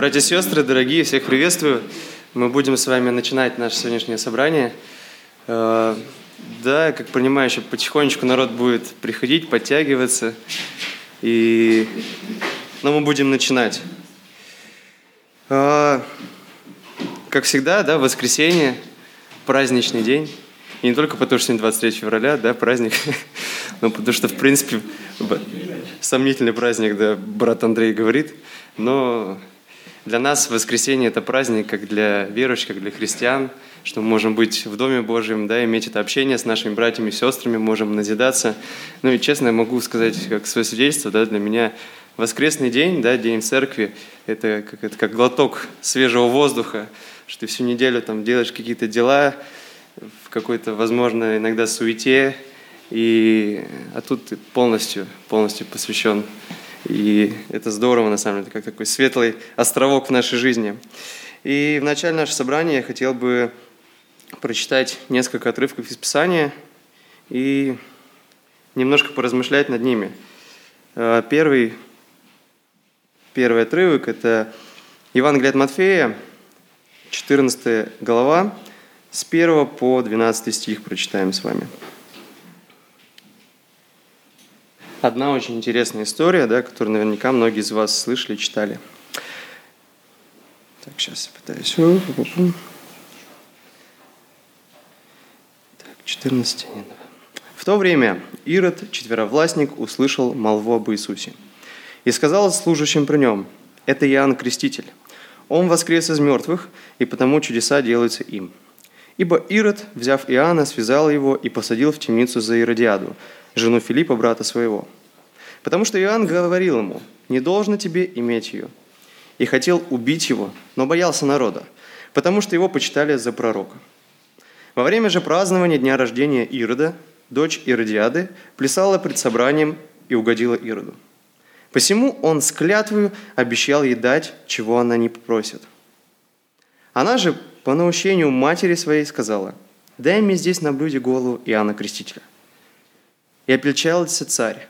Братья и сестры, дорогие, всех приветствую. Мы будем с вами начинать наше сегодняшнее собрание. Э, да, как понимаю, еще потихонечку народ будет приходить, подтягиваться. И... Но мы будем начинать. Э, как всегда, да, воскресенье, праздничный день. И не только потому, что сегодня 23 февраля, да, праздник, но потому что, в принципе, сомнительный праздник, да, брат Андрей говорит. Но для нас воскресенье – это праздник как для верующих, как для христиан, что мы можем быть в Доме Божьем, да, иметь это общение с нашими братьями и сестрами, можем назидаться. Ну и честно, я могу сказать, как свое свидетельство, да, для меня воскресный день, да, день церкви – это как, это как глоток свежего воздуха, что ты всю неделю там делаешь какие-то дела в какой-то, возможно, иногда суете, и, а тут ты полностью, полностью посвящен и это здорово, на самом деле, как такой светлый островок в нашей жизни. И в начале нашего собрания я хотел бы прочитать несколько отрывков из Писания и немножко поразмышлять над ними. Э, первый, первый отрывок – это Евангелие от Матфея, 14 глава, с 1 по 12 стих прочитаем с вами. Одна очень интересная история, да, которую наверняка многие из вас слышали, читали. Так, сейчас я пытаюсь. Так, 14. В то время Ирод, четверовластник, услышал молву об Иисусе. И сказал служащим при нем, это Иоанн Креститель. Он воскрес из мертвых, и потому чудеса делаются им. Ибо Ирод, взяв Иоанна, связал его и посадил в темницу за Иродиаду, жену Филиппа, брата своего. Потому что Иоанн говорил ему, не должно тебе иметь ее. И хотел убить его, но боялся народа, потому что его почитали за пророка. Во время же празднования дня рождения Ирода, дочь Иродиады, плясала пред собранием и угодила Ироду. Посему он с клятвою обещал ей дать, чего она не попросит. Она же по наущению матери своей сказала, «Дай мне здесь на блюде голову Иоанна Крестителя». И опечалился царь,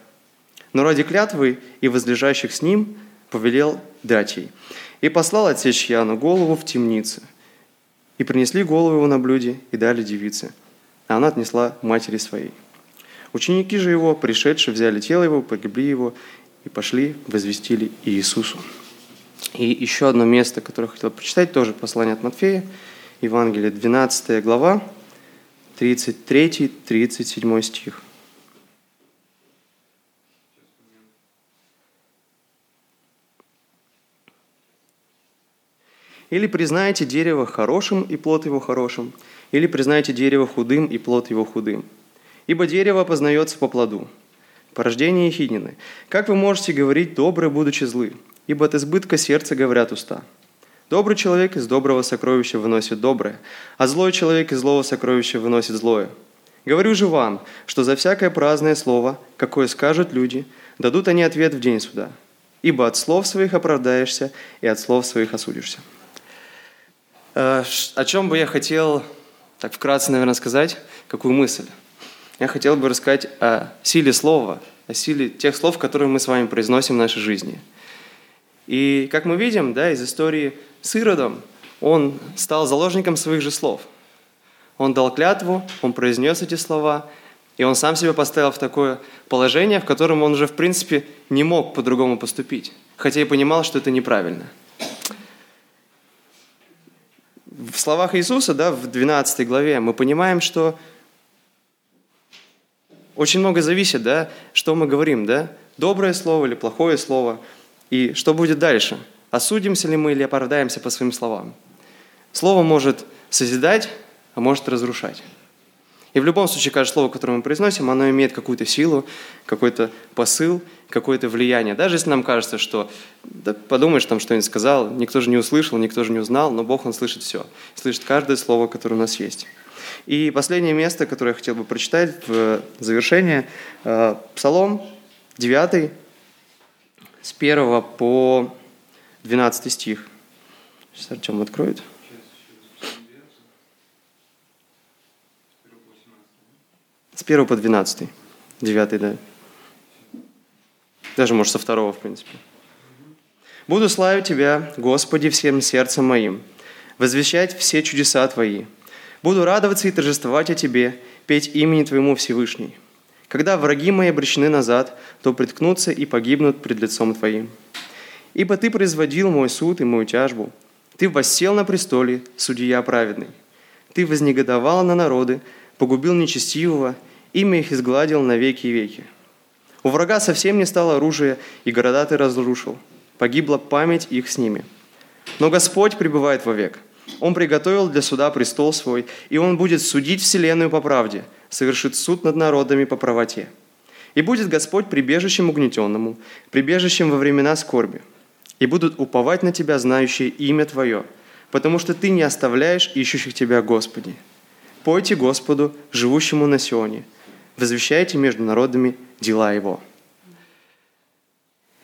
но ради клятвы и возлежащих с ним повелел дать ей. И послал отсечь Яну голову в темнице. И принесли голову его на блюде и дали девице. А она отнесла матери своей. Ученики же его, пришедшие, взяли тело его, погибли его и пошли, возвестили Иисусу. И еще одно место, которое я хотел прочитать, тоже послание от Матфея, Евангелие, 12 глава, 33-37 стих. Или признаете дерево хорошим, и плод его хорошим, или признаете дерево худым, и плод его худым. Ибо дерево познается по плоду. Порождение Ехиднины. Как вы можете говорить «доброе, будучи злы»? Ибо от избытка сердца говорят уста. Добрый человек из доброго сокровища выносит доброе, а злой человек из злого сокровища выносит злое. Говорю же вам, что за всякое праздное слово, какое скажут люди, дадут они ответ в день суда. Ибо от слов своих оправдаешься, и от слов своих осудишься. Э, о чем бы я хотел, так вкратце, наверное, сказать, какую мысль? Я хотел бы рассказать о силе слова, о силе тех слов, которые мы с вами произносим в нашей жизни. И как мы видим, да, из истории с Иродом, он стал заложником своих же слов. Он дал клятву, он произнес эти слова, и он сам себя поставил в такое положение, в котором он уже, в принципе, не мог по-другому поступить, хотя и понимал, что это неправильно – в словах Иисуса, да, в 12 главе, мы понимаем, что очень много зависит, да, что мы говорим, да, доброе слово или плохое слово, и что будет дальше. Осудимся ли мы или оправдаемся по своим словам. Слово может созидать, а может разрушать. И в любом случае, каждое слово, которое мы произносим, оно имеет какую-то силу, какой-то посыл, какое-то влияние. Даже если нам кажется, что да, подумаешь, там что-нибудь сказал, никто же не услышал, никто же не узнал, но Бог, Он слышит все. Слышит каждое слово, которое у нас есть. И последнее место, которое я хотел бы прочитать в завершение, э, Псалом 9, с 1 по 12 стих. Сейчас Артем откроет. С 1 по 12. 9, да. Даже, может, со второго, в принципе. Буду славить Тебя, Господи, всем сердцем моим, возвещать все чудеса Твои. Буду радоваться и торжествовать о Тебе, петь имени Твоему Всевышний. Когда враги мои обречены назад, то приткнутся и погибнут пред лицом Твоим. Ибо Ты производил мой суд и мою тяжбу. Ты воссел на престоле, судья праведный. Ты вознегодовал на народы, погубил нечестивого, имя их изгладил на веки и веки. У врага совсем не стало оружия, и города ты разрушил. Погибла память их с ними. Но Господь пребывает вовек. Он приготовил для суда престол свой, и Он будет судить вселенную по правде – совершит суд над народами по правоте. И будет Господь прибежищем угнетенному, прибежищем во времена скорби. И будут уповать на Тебя, знающие имя Твое, потому что Ты не оставляешь ищущих Тебя, Господи. Пойте Господу, живущему на Сионе, возвещайте между народами дела Его.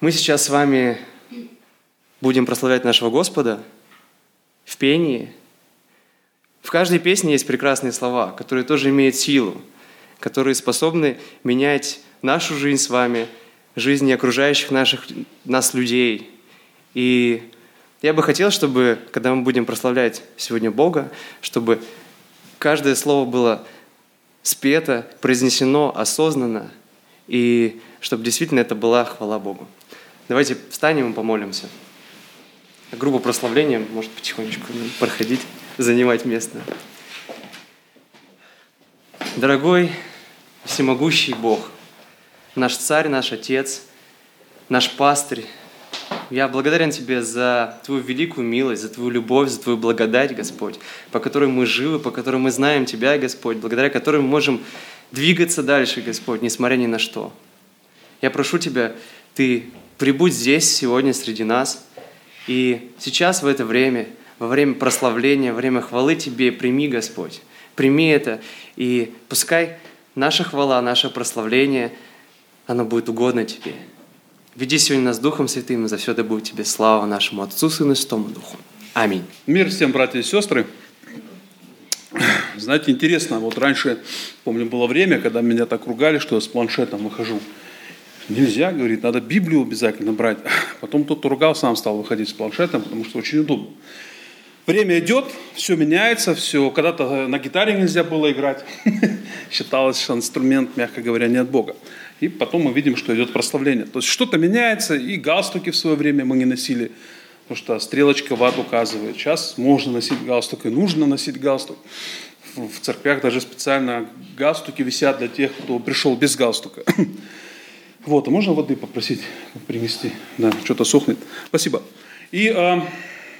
Мы сейчас с вами будем прославлять нашего Господа в пении – в каждой песне есть прекрасные слова, которые тоже имеют силу, которые способны менять нашу жизнь с вами, жизни окружающих наших, нас людей. И я бы хотел, чтобы, когда мы будем прославлять сегодня Бога, чтобы каждое слово было спето, произнесено осознанно, и чтобы действительно это была хвала Богу. Давайте встанем и помолимся. Группа прославления может потихонечку проходить занимать место. Дорогой, всемогущий Бог, наш Царь, наш Отец, наш Пастырь, я благодарен Тебе за Твою великую милость, за Твою любовь, за Твою благодать, Господь, по которой мы живы, по которой мы знаем Тебя, Господь, благодаря которой мы можем двигаться дальше, Господь, несмотря ни на что. Я прошу Тебя, Ты прибудь здесь сегодня среди нас, и сейчас в это время – во время прославления, во время хвалы Тебе, прими, Господь. Прими это, и пускай наша хвала, наше прославление, оно будет угодно Тебе. Веди сегодня нас Духом Святым, и за все это будет Тебе слава нашему Отцу, Сыну и Святому Духу. Аминь. Мир всем, братья и сестры. Знаете, интересно, вот раньше, помню, было время, когда меня так ругали, что я с планшетом выхожу. Нельзя, говорит, надо Библию обязательно брать. Потом тот, кто ругал, сам стал выходить с планшетом, потому что очень удобно. Время идет, все меняется, все. Когда-то на гитаре нельзя было играть. Считалось, что инструмент, мягко говоря, не от Бога. И потом мы видим, что идет прославление. То есть что-то меняется, и галстуки в свое время мы не носили, потому что стрелочка в ад указывает. Сейчас можно носить галстук и нужно носить галстук. В церквях даже специально галстуки висят для тех, кто пришел без галстука. Вот, а можно воды попросить принести? Да, что-то сохнет. Спасибо. И э,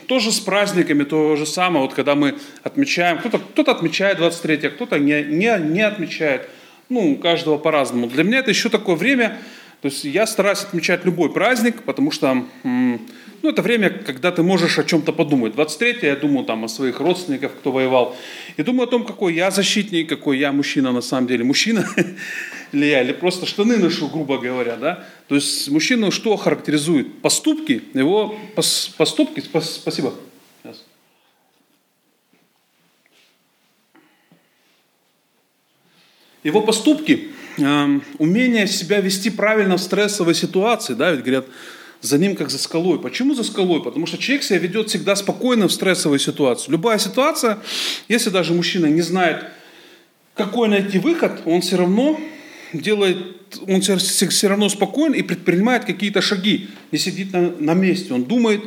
тоже с праздниками, то же самое, вот когда мы отмечаем, кто-то кто отмечает 23 а кто-то не, не, не отмечает. Ну, у каждого по-разному. Для меня это еще такое время, то есть я стараюсь отмечать любой праздник, потому что ну, это время, когда ты можешь о чем-то подумать. 23 я думаю там о своих родственниках, кто воевал. И думаю о том, какой я защитник, какой я мужчина на самом деле. Мужчина ли я, или просто штаны ношу, грубо говоря. Да? То есть мужчину что характеризует? Поступки, его поступки, спасибо. Его поступки, э, умение себя вести правильно в стрессовой ситуации, да, ведь говорят, за ним как за скалой. Почему за скалой? Потому что человек себя ведет всегда спокойно в стрессовой ситуации. Любая ситуация, если даже мужчина не знает, какой найти выход, он все равно делает, он все равно спокоен и предпринимает какие-то шаги, не сидит на, на месте, он думает,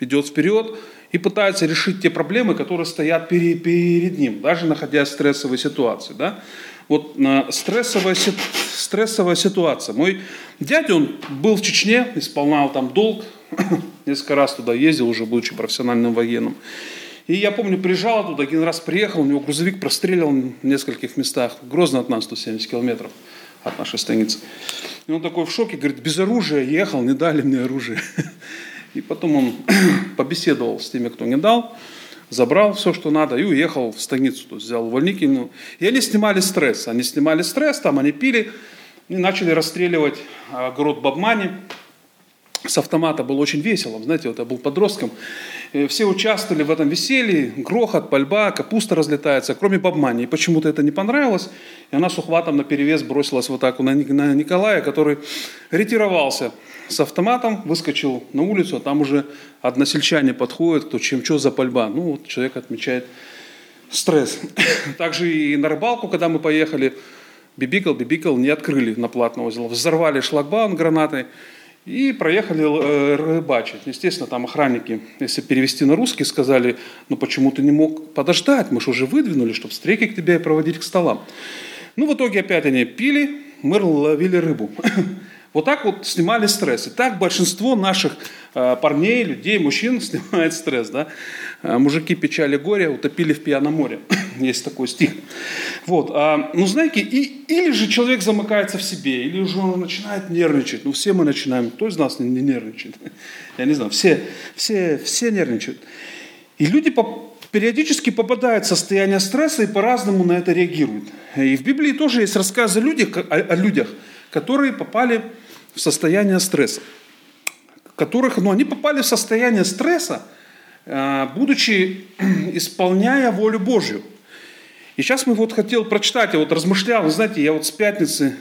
идет вперед и пытается решить те проблемы, которые стоят перед, перед ним, даже находясь в стрессовой ситуации. Да? Вот стрессовая, стрессовая ситуация. Мой дядя, он был в Чечне, исполнял там долг, несколько раз туда ездил, уже будучи профессиональным военным. И я помню, приезжал туда, один раз приехал, у него грузовик прострелил в нескольких местах, грозно от нас 170 километров от нашей станицы. И он такой в шоке, говорит, без оружия ехал, не дали мне оружие. И потом он побеседовал с теми, кто не дал, забрал все, что надо, и уехал в станицу, то есть взял увольнительную. И они снимали стресс. Они снимали стресс, там они пили, и начали расстреливать огород Бабмани. с автомата было очень весело. Знаете, вот я был подростком. И все участвовали в этом веселье, грохот, пальба, капуста разлетается, кроме бабмани. И почему-то это не понравилось. И она с ухватом на перевес бросилась вот так на Николая, который ретировался с автоматом, выскочил на улицу, а там уже односельчане подходят, кто чем что за пальба. Ну, вот человек отмечает стресс. Также и на рыбалку, когда мы поехали, бибикал, бибикал, не открыли на платного узел. Взорвали шлагбаум гранатой и проехали э, рыбачить. Естественно, там охранники, если перевести на русский, сказали, ну почему ты не мог подождать, мы же уже выдвинули, чтобы встречи к тебе проводить к столам. Ну, в итоге опять они пили, мы ловили рыбу. Вот так вот снимали стресс. И так большинство наших э, парней, людей, мужчин снимает стресс. Да? Э, мужики печали горе утопили в пьяном море. Есть такой стих. Вот. А, ну, знаете, и, или же человек замыкается в себе, или же он начинает нервничать. Ну, все мы начинаем. Кто из нас не, не нервничает? Я не знаю. Все, все, все нервничают. И люди по, периодически попадают в состояние стресса и по-разному на это реагируют. И в Библии тоже есть рассказы о людях, о, о людях которые попали в состояние стресса, которых, ну, они попали в состояние стресса, э, будучи исполняя волю Божью. И сейчас мы вот хотел прочитать, я вот размышлял, знаете, я вот с пятницы,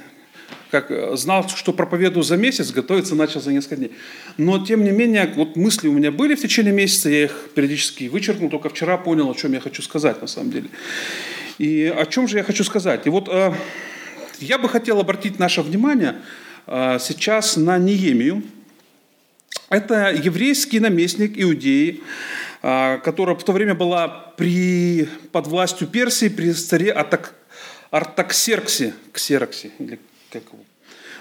как э, знал, что проповедую за месяц, готовиться начал за несколько дней. Но, тем не менее, вот мысли у меня были в течение месяца, я их периодически вычеркнул, только вчера понял, о чем я хочу сказать на самом деле. И о чем же я хочу сказать? И вот э, я бы хотел обратить наше внимание сейчас на Неемию. Это еврейский наместник Иудеи, а, которая в то время была при, под властью Персии при царе Артак, Артаксерксе, Ксероксе, или как его.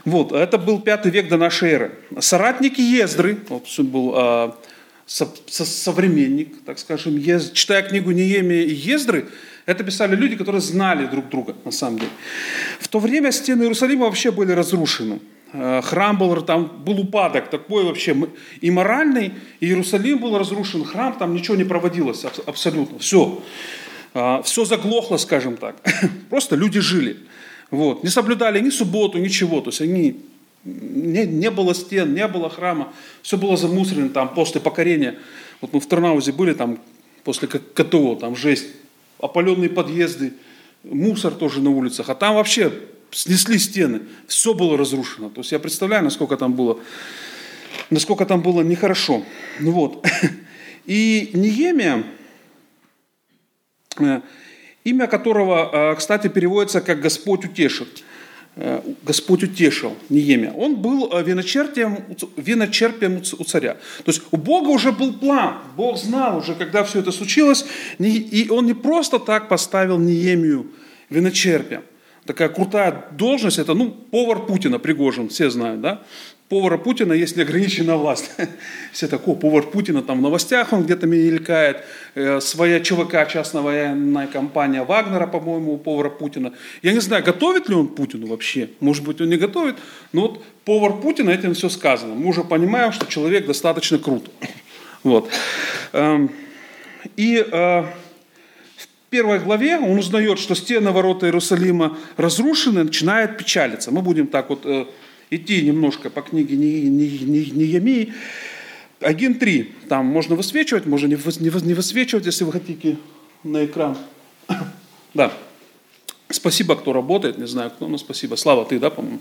Вот, это был пятый век до нашей эры. Соратники Ездры, вот был а, со, со, современник, так скажем, Ез, читая книгу Неемия и Ездры, это писали люди, которые знали друг друга, на самом деле. В то время стены Иерусалима вообще были разрушены. Э, храм был, там был упадок такой вообще и моральный, и Иерусалим был разрушен, храм, там ничего не проводилось абсолютно, все. Э, все заглохло, скажем так. Просто люди жили. Вот. Не соблюдали ни субботу, ничего. То есть они не, не было стен, не было храма, все было замусорено там после покорения. Вот мы в Тарнаузе были там после КТО, там жесть, опаленные подъезды, мусор тоже на улицах, а там вообще снесли стены, все было разрушено. То есть я представляю, насколько там было, насколько там было нехорошо. Ну вот. И Неемия, э, имя которого, э, кстати, переводится как «Господь утешит», Господь утешил Неемия. Он был виночерпием, виночерпием у царя. То есть у Бога уже был план. Бог знал уже, когда все это случилось. И он не просто так поставил Неемию виночерпием такая крутая должность, это, ну, повар Путина, Пригожин, все знают, да? Повара Путина, если ограниченная власть. Все такое, повар Путина, там в новостях он где-то мелькает, э, своя ЧВК, частная военная компания Вагнера, по-моему, у повара Путина. Я не знаю, готовит ли он Путину вообще, может быть, он не готовит, но вот повар Путина, этим все сказано. Мы уже понимаем, что человек достаточно крут. Вот. Эм, и э, первой главе он узнает, что стены ворота Иерусалима разрушены, начинает печалиться. Мы будем так вот э, идти немножко по книге Неемии. 1.3. Там можно высвечивать, можно не, высвечивать, если вы хотите на экран. да. Спасибо, кто работает, не знаю кто, но спасибо. Слава, ты, да, по-моему?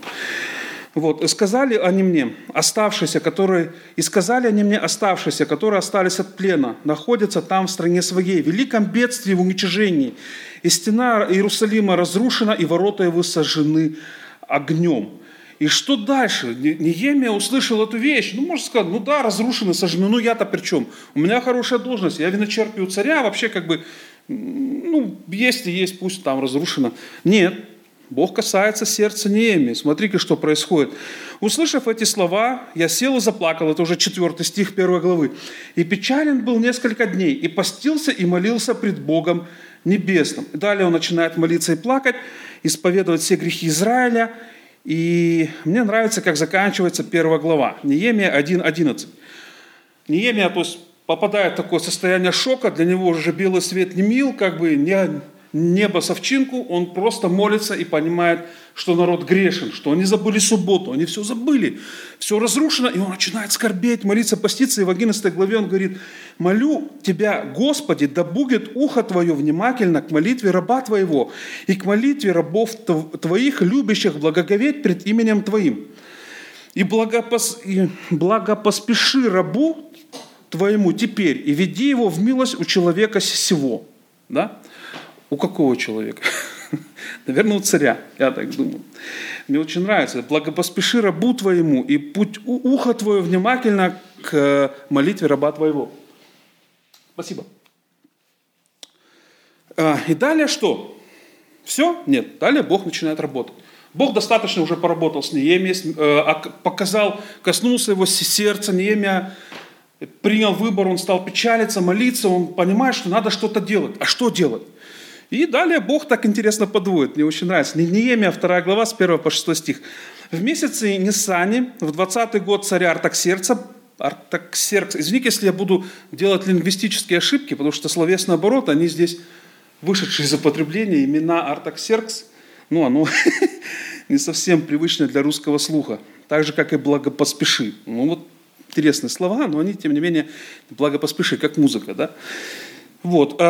Вот, сказали они мне, оставшиеся, которые, и сказали они мне, оставшиеся, которые остались от плена, находятся там в стране своей, в великом бедствии, в уничижении. И стена Иерусалима разрушена, и ворота его сожжены огнем. И что дальше? Неемия услышал эту вещь. Ну, можно сказать, ну да, разрушены, сожжены. Ну я-то при чем? У меня хорошая должность, я виночерпию царя, вообще как бы, ну, есть и есть, пусть там разрушено. Нет, Бог касается сердца Неемии. Смотри-ка, что происходит. Услышав эти слова, я сел и заплакал. Это уже четвертый стих первой главы. «И печален был несколько дней, и постился, и молился пред Богом небесным». далее он начинает молиться и плакать, исповедовать все грехи Израиля. И мне нравится, как заканчивается первая глава. Неемия 1.11. Неемия, то есть, попадает в такое состояние шока, для него уже белый свет не мил, как бы не, небо совчинку, он просто молится и понимает, что народ грешен, что они забыли субботу, они все забыли, все разрушено, и он начинает скорбеть, молиться, поститься, и в 11 главе он говорит, молю Тебя, Господи, да будет ухо Твое внимательно к молитве раба Твоего и к молитве рабов Твоих, любящих благоговеть пред именем Твоим. И, благопос... и благопоспеши рабу Твоему теперь, и веди его в милость у человека сего. Да? У какого человека? Наверное, у царя, я так думаю. Мне очень нравится. Благопоспеши рабу твоему, и путь ухо твое внимательно к молитве раба твоего. Спасибо. А, и далее что? Все? Нет. Далее Бог начинает работать. Бог достаточно уже поработал с Неемией, э, показал, коснулся его сердца. Неемия принял выбор, он стал печалиться, молиться, он понимает, что надо что-то делать. А что делать? И далее Бог так интересно подводит, мне очень нравится. Неемия, 2 глава, с 1 по 6 стих. В месяце Нисани, в 20 год царя Артаксерца, Артаксеркс, извините, если я буду делать лингвистические ошибки, потому что словесный оборот, они здесь вышедшие из употребления, имена Артаксеркс, ну, оно не совсем привычное для русского слуха. Так же, как и благопоспеши. Ну, вот интересные слова, но они, тем не менее, благопоспеши, как музыка, да? Вот.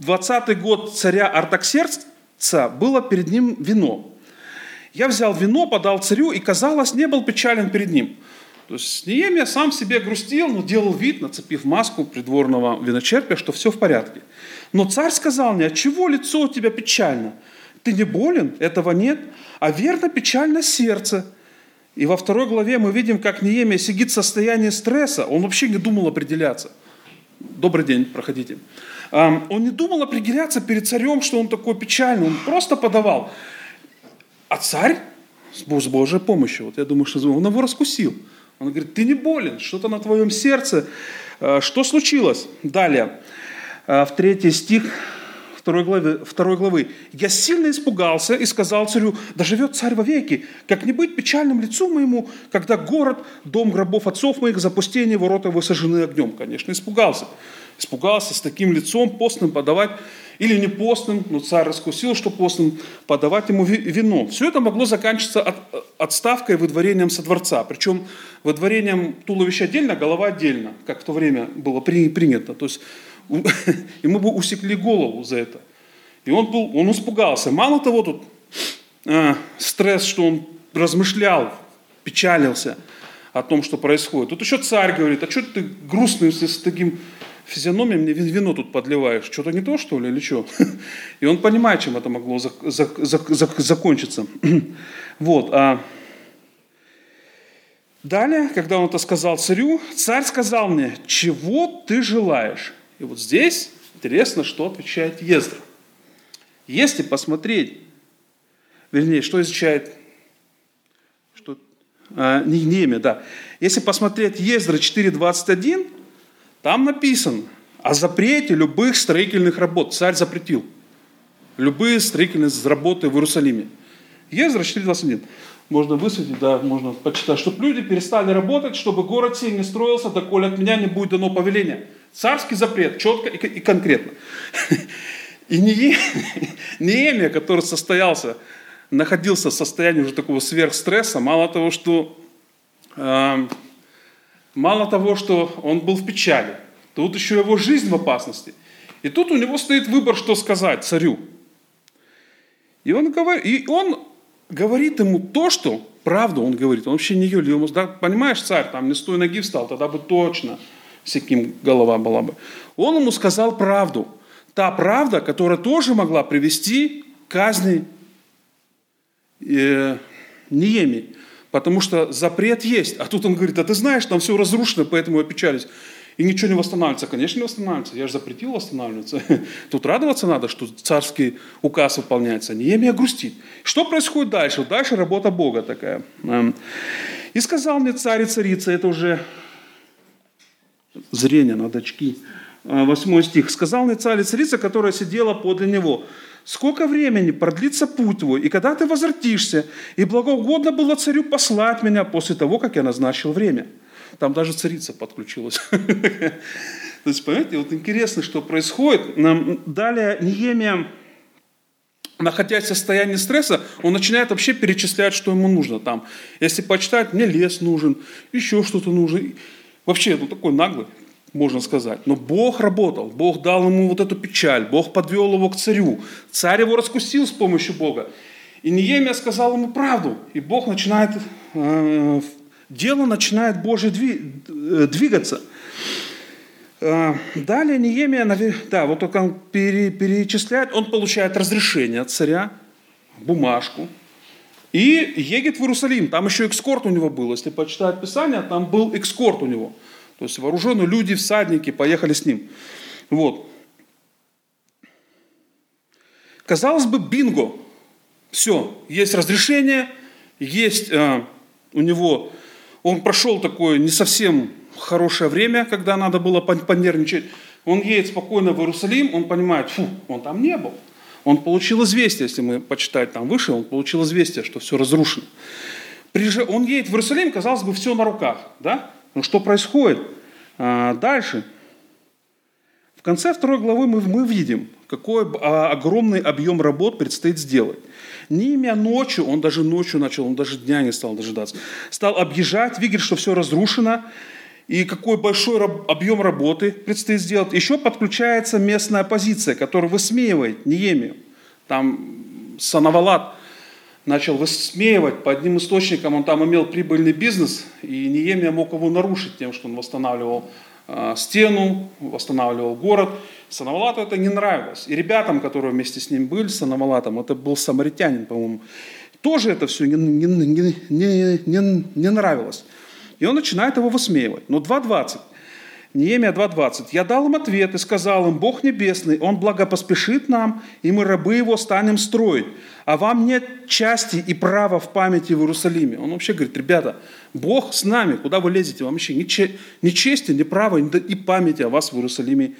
20-й а, год царя Артаксерца было перед ним вино. Я взял вино, подал царю, и, казалось, не был печален перед ним. То есть Неемия сам себе грустил, но делал вид, нацепив маску придворного виночерпия, что все в порядке. Но царь сказал мне, чего лицо у тебя печально? Ты не болен? Этого нет. А верно печально сердце. И во второй главе мы видим, как Неемия сидит в состоянии стресса. Он вообще не думал определяться. Добрый день, проходите. Он не думал определяться перед царем, что он такой печальный. Он просто подавал. А царь с Божьей помощью, вот я думаю, что он его раскусил. Он говорит, ты не болен, что-то на твоем сердце. А, что случилось? Далее, а, в третий стих второй главы, второй главы. «Я сильно испугался и сказал царю, да живет царь вовеки, как не быть печальным лицу моему, когда город, дом гробов отцов моих, запустение, ворота его сожжены огнем». Конечно, испугался. Испугался с таким лицом постным подавать, или не постным, но царь раскусил, что постным, подавать ему вино. Все это могло заканчиваться от, отставкой, выдворением со дворца. Причем выдворением туловища отдельно, голова отдельно, как в то время было принято. То есть ему бы усекли голову за это. И он, был, он испугался. Мало того, тут э, стресс, что он размышлял, печалился о том, что происходит. Тут еще царь говорит, а что ты грустный с таким физиономией, мне вино тут подливаешь. Что-то не то, что ли, или что? И он понимает, чем это могло зак- зак- зак- закончиться. Вот. А далее, когда он это сказал царю, царь сказал мне, чего ты желаешь? И вот здесь интересно, что отвечает Ездра. Если посмотреть, вернее, что изучает что, а, не, Неемия, да. Если посмотреть Ездра 4.21, там написано о запрете любых строительных работ. Царь запретил любые строительные работы в Иерусалиме. Ездра 4.21. Можно высветить, да, можно почитать, чтобы люди перестали работать, чтобы город сей не строился, доколе от меня не будет дано повеление. Царский запрет, четко и, конкретно. И Неемия, который состоялся, находился в состоянии уже такого сверхстресса, мало того, что, э, мало того, что он был в печали, тут еще его жизнь в опасности. И тут у него стоит выбор, что сказать царю. И он, говорит, и он говорит ему то, что правду он говорит. Он вообще не юлил. Да, понимаешь, царь, там не с той ноги встал, тогда бы точно с каким голова была бы. Он ему сказал правду. Та правда, которая тоже могла привести к казни э, Ниеми. Потому что запрет есть. А тут он говорит, а ты знаешь, там все разрушено, поэтому я печалюсь. И ничего не восстанавливается. Конечно, не восстанавливается. Я же запретил восстанавливаться. Тут радоваться надо, что царский указ выполняется. Неемия грустит. Что происходит дальше? Дальше работа Бога такая. Эм. И сказал мне царь и царица, это уже зрение, надо очки. А, восьмой стих. «Сказал мне царь и царица, которая сидела подле него, сколько времени продлится путь твой, и когда ты возвратишься, и благоугодно было царю послать меня после того, как я назначил время». Там даже царица подключилась. То есть, понимаете, вот интересно, что происходит. Далее Неемия, находясь в состоянии стресса, он начинает вообще перечислять, что ему нужно. Там, если почитать, мне лес нужен, еще что-то нужно. Вообще, ну такой наглый, можно сказать. Но Бог работал, Бог дал ему вот эту печаль, Бог подвел его к царю. Царь его раскусил с помощью Бога. И Неемия сказал ему правду. И Бог начинает, э, дело начинает Божье э, двигаться. Э, далее Неемия, да, вот он перечисляет, он получает разрешение от царя, бумажку, и едет в Иерусалим. Там еще экскорт у него был. Если почитать Писание, там был экскорт у него. То есть вооруженные люди, всадники поехали с ним. Вот. Казалось бы, бинго. Все, есть разрешение, есть э, у него, он прошел такое не совсем хорошее время, когда надо было понервничать. Он едет спокойно в Иерусалим, он понимает, фу, он там не был. Он получил известие, если мы почитать там выше, он получил известие, что все разрушено. Он едет в Иерусалим, казалось бы, все на руках. Да? Но что происходит? А, дальше. В конце второй главы мы, мы видим, какой а, огромный объем работ предстоит сделать. Не имя ночью, он даже ночью начал, он даже дня не стал дожидаться. Стал объезжать, видит, что все разрушено, и какой большой объем работы предстоит сделать. Еще подключается местная оппозиция, которая высмеивает Неемию. Там Санавалат начал высмеивать, по одним источникам он там имел прибыльный бизнес, и Неемия мог его нарушить тем, что он восстанавливал э, стену, восстанавливал город. Санавалату это не нравилось. И ребятам, которые вместе с ним были, Санавалатом, это был самаритянин, по-моему, тоже это все не, не, не, не, не, не нравилось. И он начинает его высмеивать. Но 2.20. Неемия 2.20. «Я дал им ответ и сказал им, Бог Небесный, Он благопоспешит нам, и мы, рабы Его, станем строить. А вам нет части и права в памяти в Иерусалиме». Он вообще говорит, ребята, Бог с нами, куда вы лезете? Вам вообще ни, ни чести, ни права, и памяти о вас в Иерусалиме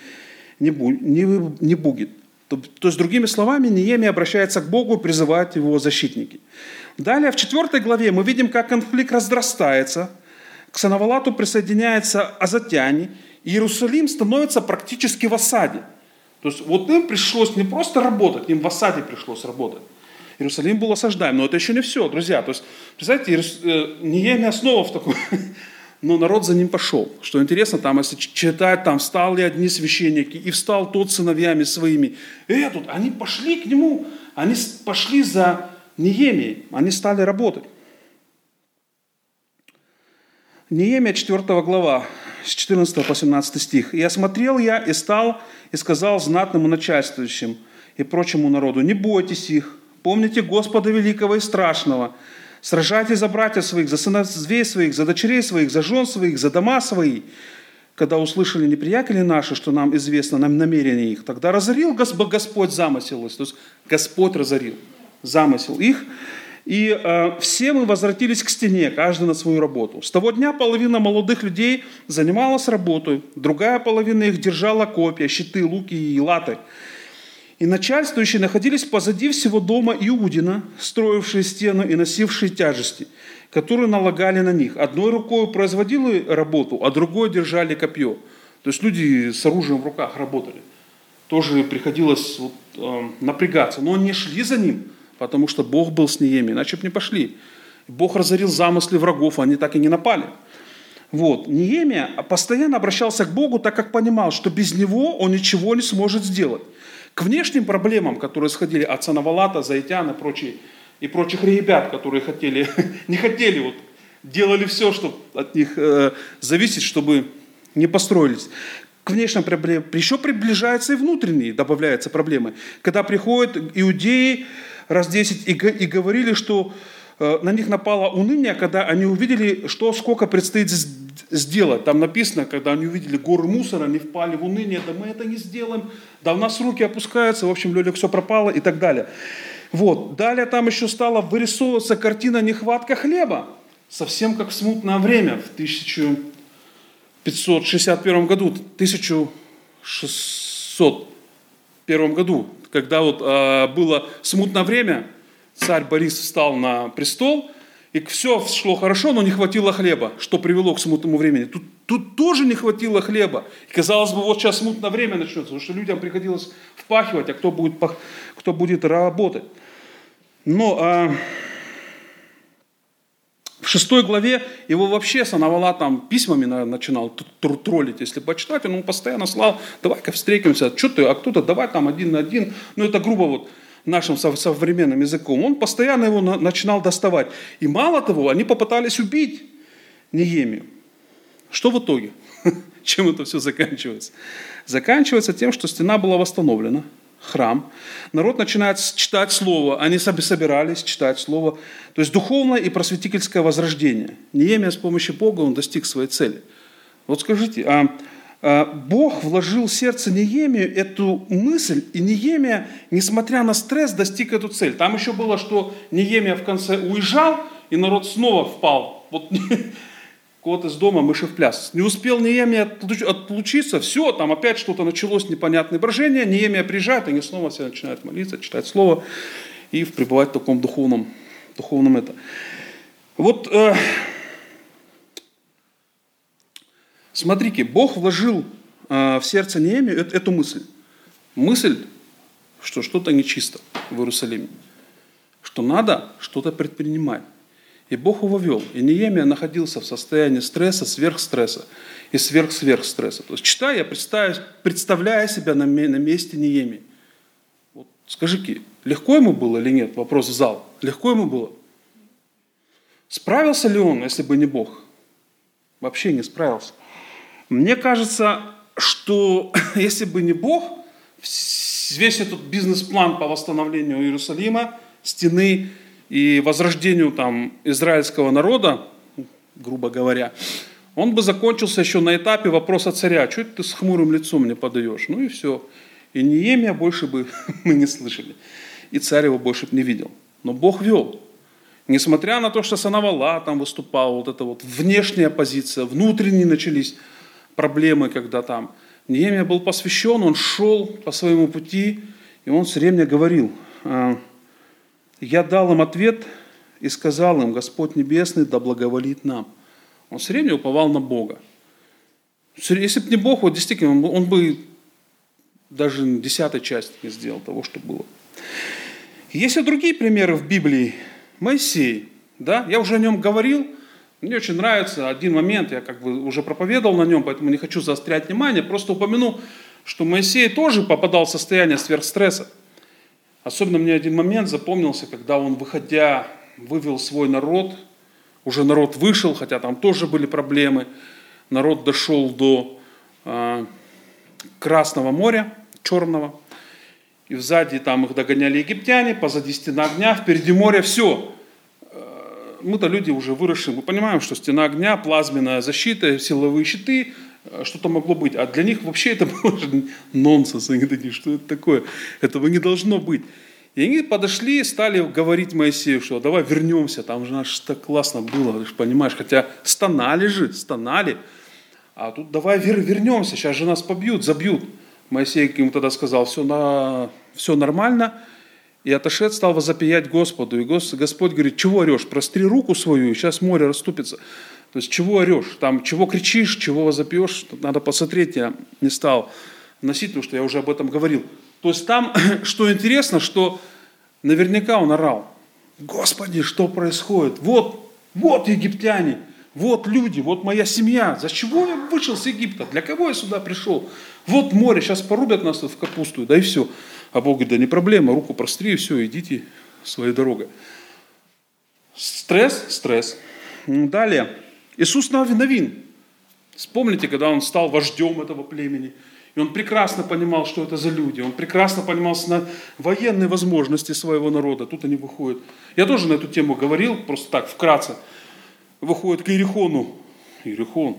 не, не, не будет. То, то есть, другими словами, Неемия обращается к Богу и призывает его защитники. Далее, в 4 главе мы видим, как конфликт разрастается – к присоединяется Азатяне, и Иерусалим становится практически в осаде. То есть вот им пришлось не просто работать, им в осаде пришлось работать. Иерусалим был осаждаем, но это еще не все, друзья. То есть, представляете, э, Неемия снова в такой... Но народ за ним пошел. Что интересно, там, если читать, там встали одни священники, и встал тот сыновьями своими. И тут, они пошли к нему, они пошли за Неемией, они стали работать. Неемия 4 глава, с 14 по 17 стих. «И осмотрел я, и стал, и сказал знатному начальствующим и прочему народу, не бойтесь их, помните Господа великого и страшного, сражайтесь за братьев своих, за сыновей своих, за дочерей своих, за жен своих, за дома свои». Когда услышали неприятели наши, что нам известно, нам намерение их, тогда разорил Господь замысел, то есть Господь разорил замысел их, и э, все мы возвратились к стене, каждый на свою работу. С того дня половина молодых людей занималась работой, другая половина их держала копья, щиты, луки и латы. И начальствующие находились позади всего дома Иудина, строившие стену и носившие тяжести, которые налагали на них. Одной рукой производили работу, а другой держали копье. То есть люди с оружием в руках работали. Тоже приходилось вот, э, напрягаться. Но они шли за ним – потому что Бог был с ними, иначе бы не пошли. Бог разорил замыслы врагов, они так и не напали. Вот. Неемия постоянно обращался к Богу, так как понимал, что без него он ничего не сможет сделать. К внешним проблемам, которые исходили от Санавалата, Заитяна и, прочие, и прочих ребят, которые хотели, не хотели, вот, делали все, что от них э, зависит, чтобы не построились. К внешним проблемам еще приближаются и внутренние, добавляются проблемы. Когда приходят иудеи, раз 10 и, и говорили, что э, на них напало уныние, когда они увидели, что сколько предстоит сделать. Там написано, когда они увидели горы мусора, они впали в уныние, да мы это не сделаем, да у нас руки опускаются, в общем, людям все пропало и так далее. Вот. Далее там еще стала вырисовываться картина нехватка хлеба, совсем как в смутное время в 1561 году, 1601 году когда вот э, было смутное время, царь Борис встал на престол, и все шло хорошо, но не хватило хлеба, что привело к смутному времени. Тут Тут тоже не хватило хлеба. И казалось бы, вот сейчас смутное время начнется, потому что людям приходилось впахивать, а кто будет, кто будет работать. Но а, в шестой главе его вообще Санавала там письмами начинал троллить, если почитать, он ему постоянно слал, давай-ка встретимся, что ты, а кто-то, давай там один на один. Ну это грубо вот нашим современным языком. Он постоянно его начинал доставать. И мало того, они попытались убить Неемию. Что в итоге? Чем это все заканчивается? Заканчивается тем, что стена была восстановлена, храм. Народ начинает читать Слово. Они собирались читать Слово. То есть духовное и просветительское возрождение. Неемия с помощью Бога он достиг своей цели. Вот скажите, а, а Бог вложил в сердце Неемию эту мысль, и Неемия, несмотря на стресс, достиг эту цель. Там еще было, что Неемия в конце уезжал, и народ снова впал. Вот кот из дома, мыши в пляс. Не успел Неемия отлучиться, все, там опять что-то началось, непонятное брожение, Неемия приезжает, они снова все начинают молиться, читать Слово и пребывать в таком духовном, духовном это. Вот э, смотрите, Бог вложил э, в сердце Неемию эту, эту мысль. Мысль, что что-то нечисто в Иерусалиме, что надо что-то предпринимать. И Бог его вел. И Неемия находился в состоянии стресса, сверхстресса и сверх-сверхстресса. То есть, читая, я представляю, себя на, на месте Неемии. Вот, скажи, легко ему было или нет? Вопрос в зал. Легко ему было? Справился ли он, если бы не Бог? Вообще не справился. Мне кажется, что если бы не Бог, весь этот бизнес-план по восстановлению Иерусалима, стены, и возрождению там, израильского народа, грубо говоря, он бы закончился еще на этапе вопроса царя, что ты с хмурым лицом мне подаешь? Ну и все. И Неемия больше бы мы не слышали. И царь его больше бы не видел. Но Бог вел. Несмотря на то, что Санавала там выступал, вот эта вот внешняя позиция, внутренние начались проблемы, когда там Неемия был посвящен, он шел по своему пути, и он все время говорил, «А, я дал им ответ и сказал им, Господь Небесный да благоволит нам. Он все время уповал на Бога. Если бы не Бог, вот действительно, он бы даже десятой части не сделал того, что было. Есть и другие примеры в Библии. Моисей, да, я уже о нем говорил, мне очень нравится один момент, я как бы уже проповедовал на нем, поэтому не хочу заострять внимание, просто упомяну, что Моисей тоже попадал в состояние сверхстресса. Особенно мне один момент запомнился, когда он, выходя, вывел свой народ, уже народ вышел, хотя там тоже были проблемы, народ дошел до э, Красного моря, Черного, и сзади там их догоняли египтяне, позади стена огня, впереди море, все. Э, мы-то люди уже выросшие, мы понимаем, что стена огня, плазменная защита, силовые щиты, что-то могло быть. А для них вообще это было нонсенс. Они такие, что это такое? Этого не должно быть. И они подошли и стали говорить Моисею, что давай вернемся, там же наш так классно было, ты же понимаешь, хотя стонали же, стонали. А тут давай вер, вернемся, сейчас же нас побьют, забьют. Моисей ему тогда сказал, все, на, все нормально, и отошед стал возопиять Господу. И Господь говорит, чего орешь, простри руку свою, сейчас море расступится. То есть чего орешь, там, чего кричишь, чего возопьешь, надо посмотреть, я не стал носить, потому что я уже об этом говорил. То есть там, что интересно, что наверняка он орал. Господи, что происходит? Вот, вот египтяне, вот люди, вот моя семья. За чего я вышел с Египта? Для кого я сюда пришел? Вот море, сейчас порубят нас в капусту, да и все. А Бог говорит, да не проблема, руку простри, и все, идите своей дорогой. Стресс, стресс. Далее. Иисус Навин. Вспомните, когда он стал вождем этого племени. И он прекрасно понимал, что это за люди. Он прекрасно понимал военные возможности своего народа. Тут они выходят. Я тоже на эту тему говорил, просто так, вкратце. Выходит к Иерихону. Иерихон.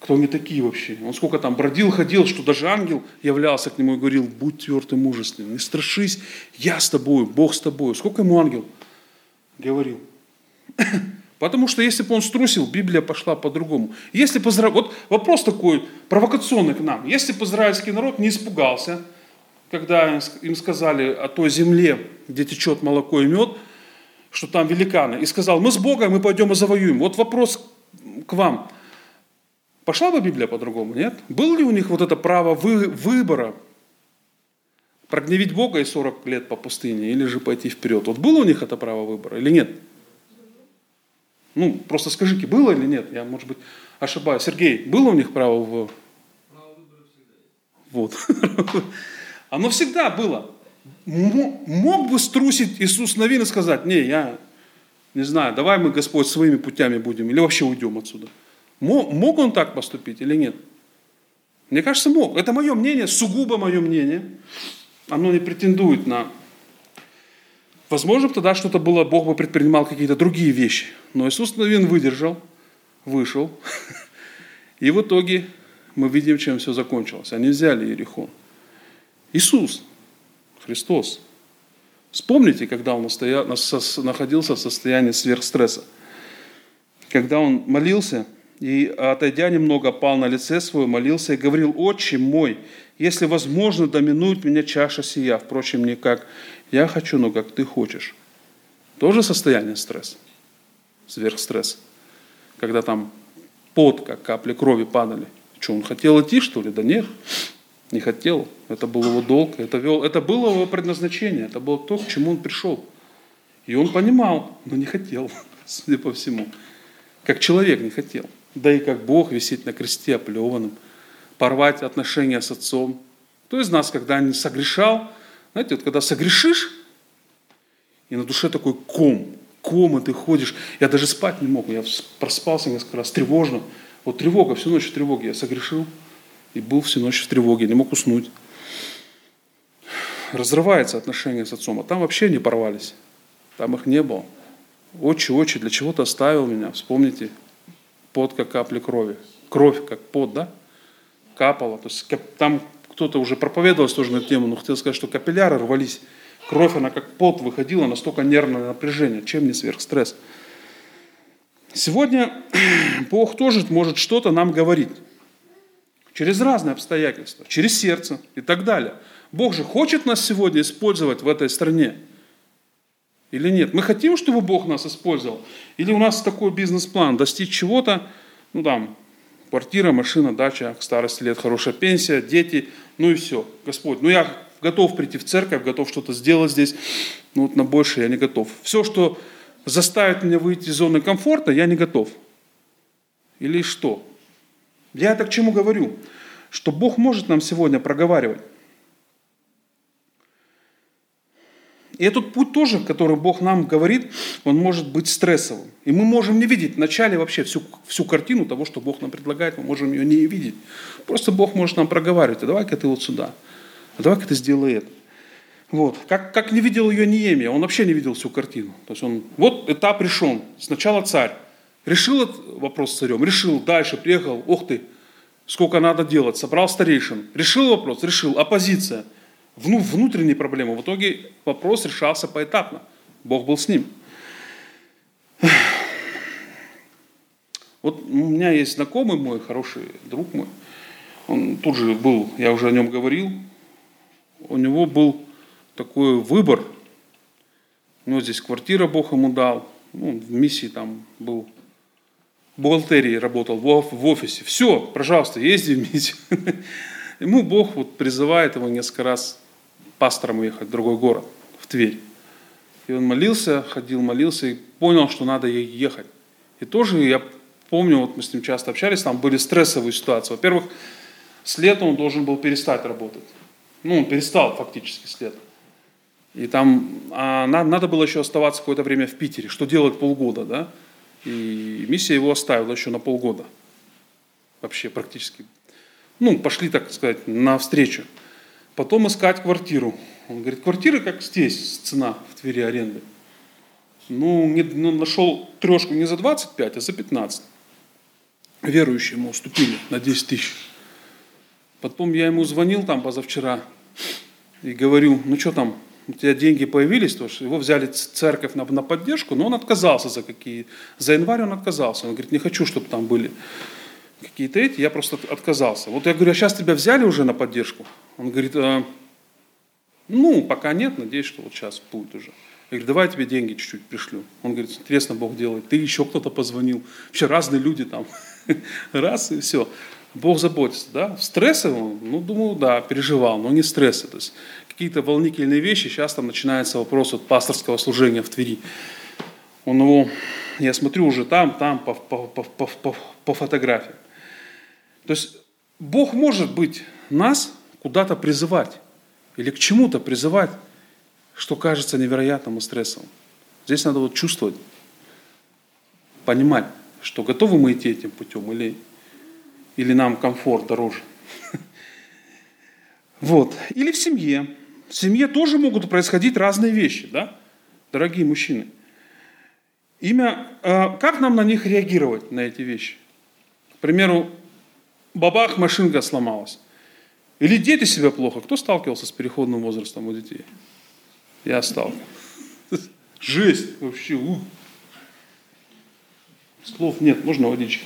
Кто они такие вообще? Он сколько там бродил, ходил, что даже ангел являлся к нему и говорил, будь тверд и мужественным, не страшись, я с тобой, Бог с тобой. Сколько ему ангел говорил? Потому что если бы он струсил, Библия пошла по-другому. Если бы, вот вопрос такой провокационный к нам. Если бы израильский народ не испугался, когда им сказали о той земле, где течет молоко и мед, что там великаны, и сказал, мы с Богом, мы пойдем и завоюем. Вот вопрос к вам. пошла бы Библия по-другому, нет? Было ли у них вот это право вы, выбора? Прогневить Бога и 40 лет по пустыне или же пойти вперед? Вот было у них это право выбора или нет? Ну, просто скажите, было или нет? Я, может быть, ошибаюсь. Сергей, было у них право в... Вот. Оно всегда было. Мог бы струсить Иисус Новин и сказать, не, я не знаю, давай мы, Господь, своими путями будем, или вообще уйдем отсюда. Мог он так поступить или нет? Мне кажется, мог. Это мое мнение, сугубо мое мнение. Оно не претендует на... Возможно, тогда что-то было, Бог бы предпринимал какие-то другие вещи. Но Иисус Новин выдержал, вышел. И в итоге мы видим, чем все закончилось. Они взяли Иерихон. Иисус, Христос. Вспомните, когда он находился в состоянии сверхстресса. Когда он молился, и, отойдя немного, пал на лице свое, молился и говорил, «Отче мой, если возможно, доминует меня чаша сия, впрочем, не как я хочу, но как ты хочешь». Тоже состояние стресса, сверхстресс, когда там пот, как капли крови падали. Что, он хотел идти, что ли? Да нет, не хотел. Это был его долг, это, вел, это было его предназначение, это было то, к чему он пришел. И он понимал, но не хотел, судя по всему. Как человек не хотел. Да и как Бог висеть на кресте оплеванным, порвать отношения с отцом. Кто из нас, когда не согрешал, знаете, вот когда согрешишь, и на душе такой ком, ком, и ты ходишь. Я даже спать не мог, я проспался несколько раз, тревожно. Вот тревога, всю ночь в тревоге я согрешил и был всю ночь в тревоге, не мог уснуть. Разрывается отношения с отцом, а там вообще не порвались. Там их не было. Отче, отче, для чего ты оставил меня? Вспомните, пот как капли крови. Кровь как пот, да? Капала. То есть там кто-то уже проповедовал тоже на эту тему, но хотел сказать, что капилляры рвались. Кровь, она как пот выходила, настолько нервное напряжение. Чем не сверхстресс? Сегодня Бог тоже может что-то нам говорить. Через разные обстоятельства, через сердце и так далее. Бог же хочет нас сегодня использовать в этой стране. Или нет? Мы хотим, чтобы Бог нас использовал? Или у нас такой бизнес-план, достичь чего-то, ну там, квартира, машина, дача, к старости лет хорошая пенсия, дети, ну и все. Господь, ну я готов прийти в церковь, готов что-то сделать здесь, но вот на больше я не готов. Все, что заставит меня выйти из зоны комфорта, я не готов. Или что? Я это к чему говорю? Что Бог может нам сегодня проговаривать. И этот путь тоже, который Бог нам говорит, он может быть стрессовым. И мы можем не видеть вначале вообще всю, всю картину того, что Бог нам предлагает, мы можем ее не видеть. Просто Бог может нам проговаривать, а давай-ка ты вот сюда, а давай-ка ты сделай это. Вот. Как, как не видел ее Неемия, он вообще не видел всю картину. То есть он, вот этап решен. Сначала царь. Решил этот вопрос с царем, решил, дальше приехал, ох ты, сколько надо делать, собрал старейшин. Решил вопрос, решил, оппозиция – внутренние проблемы. В итоге вопрос решался поэтапно. Бог был с ним. Вот у меня есть знакомый мой, хороший друг мой. Он тут же был, я уже о нем говорил. У него был такой выбор. У него здесь квартира Бог ему дал. Ну, в миссии там был. В бухгалтерии работал, в офисе. Все, пожалуйста, езди в миссию. Ему Бог вот призывает его несколько раз пастором уехать в другой город, в Тверь. И он молился, ходил, молился и понял, что надо ехать. И тоже я помню, вот мы с ним часто общались, там были стрессовые ситуации. Во-первых, с лета он должен был перестать работать. Ну, он перестал фактически с лета. И там а, надо было еще оставаться какое-то время в Питере, что делать полгода, да? И миссия его оставила еще на полгода. Вообще практически. Ну, пошли, так сказать, навстречу. Потом искать квартиру. Он говорит, квартиры как здесь, цена в Твери аренды. Ну, не, ну, нашел трешку не за 25, а за 15. Верующие ему уступили на 10 тысяч. Потом я ему звонил там позавчера и говорю, ну что там, у тебя деньги появились, то что его взяли церковь на, на поддержку, но он отказался за какие. За январь он отказался. Он говорит, не хочу, чтобы там были какие-то эти, я просто отказался. Вот я говорю, а сейчас тебя взяли уже на поддержку? Он говорит, а, ну, пока нет, надеюсь, что вот сейчас будет уже. Я говорю, давай я тебе деньги чуть-чуть пришлю. Он говорит, интересно, Бог делает. Ты еще кто-то позвонил. Вообще разные люди там. Раз и все. Бог заботится, да? Стрессы, ну, думаю, да, переживал, но не стрессы. То есть какие-то волнительные вещи, сейчас там начинается вопрос от пасторского служения в Твери. Он его, я смотрю уже там, там, по, по, по, по, по, фотографиям. То есть Бог может быть нас куда-то призывать или к чему-то призывать, что кажется невероятным и стрессовым. Здесь надо вот чувствовать, понимать, что готовы мы идти этим путем или, или нам комфорт дороже. Вот. Или в семье. В семье тоже могут происходить разные вещи, да, дорогие мужчины. Имя, э, как нам на них реагировать, на эти вещи? К примеру, бабах, машинка сломалась. Или дети себя плохо. Кто сталкивался с переходным возрастом у детей? Я сталкивался. Жесть вообще. Ух. Слов нет, можно водички.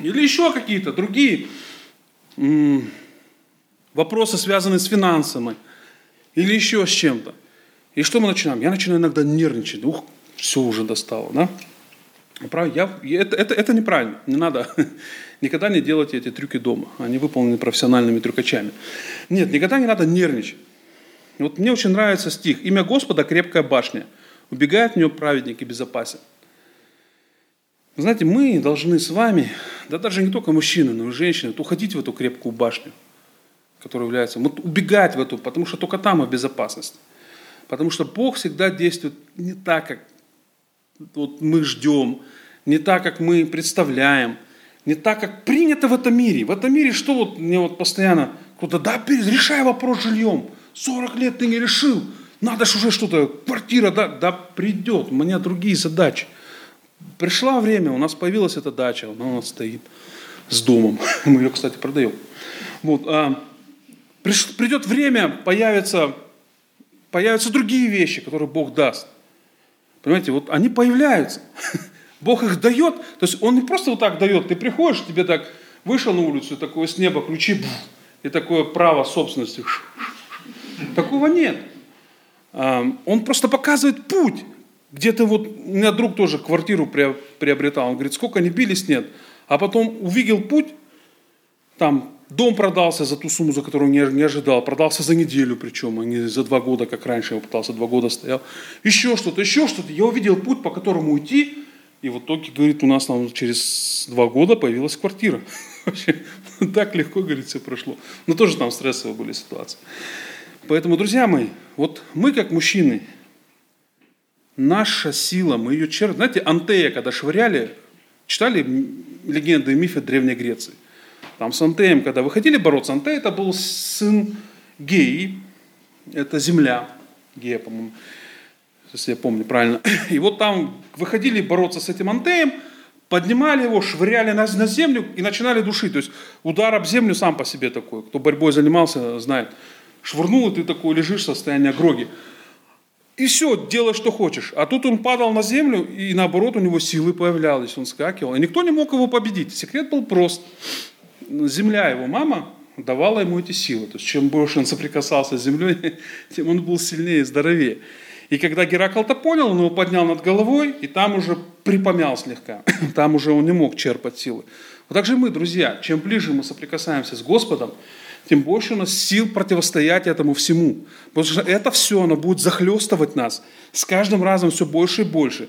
Или еще какие-то другие вопросы, связанные с финансами. Или еще с чем-то. И что мы начинаем? Я начинаю иногда нервничать. Ух, все уже достало, да? Я, это, это, это неправильно. Не надо. Никогда не делайте эти трюки дома. Они выполнены профессиональными трюкачами. Нет, никогда не надо нервничать. Вот мне очень нравится стих. Имя Господа – крепкая башня. Убегает в нее праведник и безопасен. Знаете, мы должны с вами, да даже не только мужчины, но и женщины, уходить в эту крепкую башню, которая является, вот убегать в эту, потому что только там мы в безопасности. Потому что Бог всегда действует не так, как вот мы ждем, не так, как мы представляем, не так, как принято в этом мире. В этом мире что вот мне вот постоянно кто-то, да, решай вопрос с жильем. 40 лет ты не решил, надо же уже что-то, квартира, да, да придет, у меня другие задачи. Пришло время, у нас появилась эта дача, она у нас стоит с домом. Мы ее, кстати, продаем. Вот, а, придет время, появятся, появятся другие вещи, которые Бог даст. Понимаете, вот они появляются. Бог их дает. То есть Он не просто вот так дает. Ты приходишь, тебе так вышел на улицу, такое с неба ключи, и такое право собственности. Такого нет. А, он просто показывает путь. Где-то вот, у меня друг тоже квартиру приобретал, он говорит, сколько не бились, нет. А потом увидел путь, там дом продался за ту сумму, за которую не, не ожидал, продался за неделю причем, а не за два года, как раньше я пытался, два года стоял. Еще что-то, еще что-то. Я увидел путь, по которому уйти, и в итоге, говорит, у нас там через два года появилась квартира. Вообще, так легко, говорит, все прошло. Но тоже там стрессовые были ситуации. Поэтому, друзья мои, вот мы как мужчины, наша сила, мы ее черпаем. Знаете, Антея, когда швыряли, читали легенды и мифы Древней Греции? Там с Антеем, когда выходили бороться, Антей это был сын Геи, это земля, Гея, по-моему, если я помню правильно. И вот там выходили бороться с этим Антеем, поднимали его, швыряли на, на землю и начинали душить. То есть удар об землю сам по себе такой. Кто борьбой занимался, знает. Швырнул, и ты такой лежишь в состоянии гроги. И все, делай, что хочешь. А тут он падал на землю, и наоборот у него силы появлялись, он скакивал. И никто не мог его победить. Секрет был прост. Земля, его мама, давала ему эти силы. То есть чем больше он соприкасался с землей, тем он был сильнее и здоровее. И когда Геракл это понял, он его поднял над головой, и там уже припомял слегка. Там уже он не мог черпать силы. Вот так же мы, друзья, чем ближе мы соприкасаемся с Господом, тем больше у нас сил противостоять этому всему. Потому что это все, оно будет захлестывать нас. С каждым разом все больше и больше.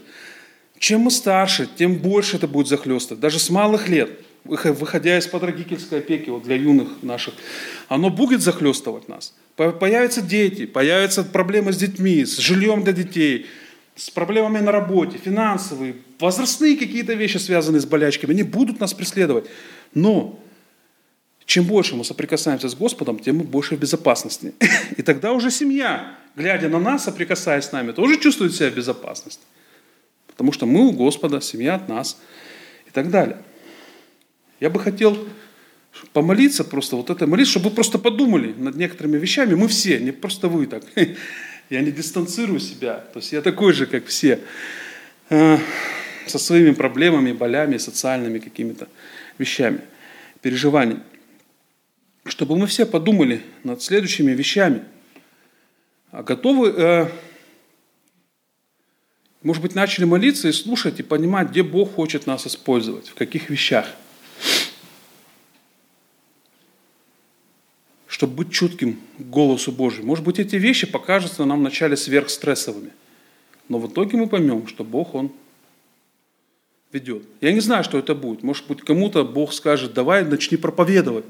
Чем мы старше, тем больше это будет захлестывать. Даже с малых лет, выходя из-под родительской опеки вот для юных наших, оно будет захлестывать нас. Появятся дети, появятся проблемы с детьми, с жильем для детей, с проблемами на работе, финансовые, возрастные какие-то вещи, связанные с болячками, они будут нас преследовать. Но чем больше мы соприкасаемся с Господом, тем мы больше в безопасности. И тогда уже семья, глядя на нас, соприкасаясь с нами, тоже чувствует себя в безопасности. Потому что мы у Господа, семья от нас и так далее. Я бы хотел помолиться просто, вот это молиться, чтобы вы просто подумали над некоторыми вещами. Мы все, не просто вы так. Я не дистанцирую себя. То есть я такой же, как все. Э, со своими проблемами, болями, социальными какими-то вещами, переживаниями чтобы мы все подумали над следующими вещами. А готовы э, может быть, начали молиться и слушать, и понимать, где Бог хочет нас использовать, в каких вещах. Чтобы быть чутким к голосу Божьему. Может быть, эти вещи покажутся нам вначале сверхстрессовыми. Но в итоге мы поймем, что Бог, Он ведет. Я не знаю, что это будет. Может быть, кому-то Бог скажет, давай начни проповедовать.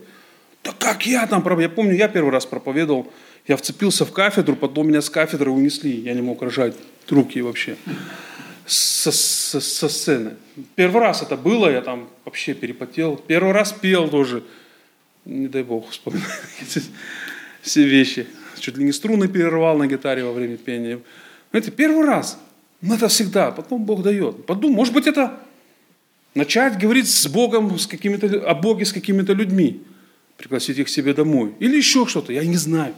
Да как я там проповедовал? Я помню, я первый раз проповедовал, я вцепился в кафедру, потом меня с кафедры унесли. Я не мог рожать руки вообще со, со, со сцены. Первый раз это было, я там вообще перепотел. Первый раз пел тоже. Не дай бог вспоминать все вещи. Чуть ли не струны перервал на гитаре во время пения. Знаете, первый раз. Но это всегда. Потом Бог дает. Подумай, может быть, это начать говорить с Богом, с какими-то, о Боге с какими-то людьми. Пригласить их к себе домой. Или еще что-то, я не знаю.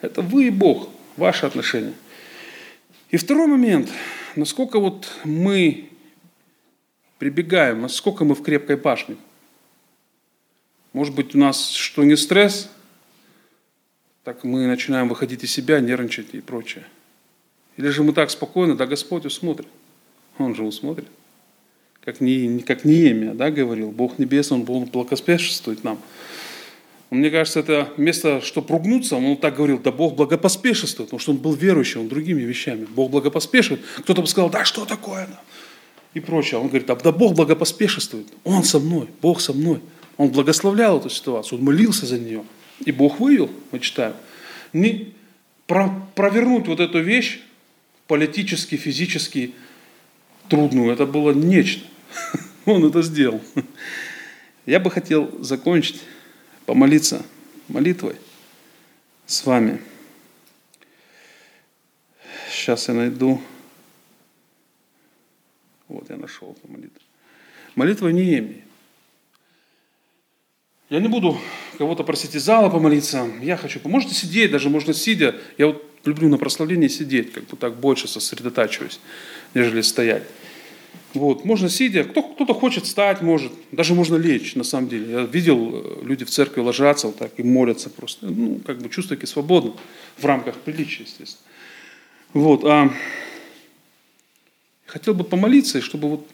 Это вы и Бог, ваши отношения. И второй момент, насколько вот мы прибегаем, насколько мы в крепкой башне. Может быть, у нас что не стресс, так мы начинаем выходить из себя, нервничать и прочее. Или же мы так спокойно, да Господь усмотрит. Он же усмотрит. Как, не, как Неемия да, говорил, Бог Небесный, Он, благоспешествует нам. Мне кажется, это место, чтобы ругнуться, он так говорил, да Бог благопоспешествует, потому что он был верующим, он другими вещами. Бог благопоспешивает. Кто-то бы сказал, да что такое? И прочее. Он говорит, да Бог благопоспешествует. Он со мной, Бог со мной. Он благословлял эту ситуацию, он молился за нее. И Бог вывел, мы читаем. Не про, провернуть вот эту вещь политически, физически трудную, это было нечто. Он это сделал. Я бы хотел закончить помолиться молитвой с вами. Сейчас я найду. Вот я нашел эту молитву. Молитва Неемии. Я не буду кого-то просить из зала помолиться. Я хочу, можете сидеть, даже можно сидя. Я вот люблю на прославлении сидеть, как бы так больше сосредотачиваюсь, нежели стоять. Вот, можно сидя, кто, кто-то хочет встать, может, даже можно лечь, на самом деле. Я видел, э, люди в церкви ложатся вот так и молятся просто, ну, как бы чувствуете свободно, в рамках приличия, естественно. Вот, а хотел бы помолиться, чтобы вот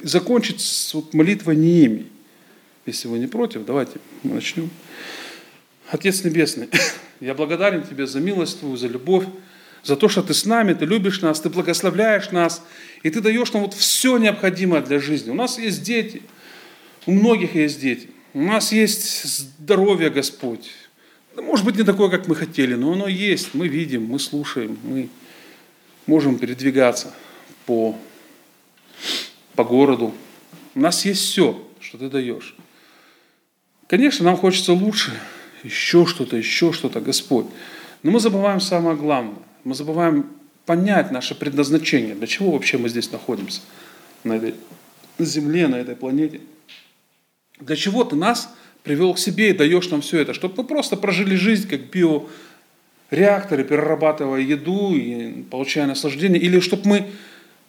закончить с вот молитвой Неемии. Если вы не против, давайте мы начнем. Отец Небесный, я благодарен Тебе за милость Твою, за любовь, за то, что Ты с нами, Ты любишь нас, Ты благословляешь нас, и Ты даешь нам вот все необходимое для жизни. У нас есть дети, у многих есть дети, у нас есть здоровье, Господь. Может быть, не такое, как мы хотели, но оно есть, мы видим, мы слушаем, мы можем передвигаться по, по городу. У нас есть все, что Ты даешь. Конечно, нам хочется лучше, еще что-то, еще что-то, Господь. Но мы забываем самое главное. Мы забываем понять наше предназначение. Для чего вообще мы здесь находимся? На этой земле, на этой планете. Для чего ты нас привел к себе и даешь нам все это? Чтобы мы просто прожили жизнь как биореакторы, перерабатывая еду и получая наслаждение. Или чтобы мы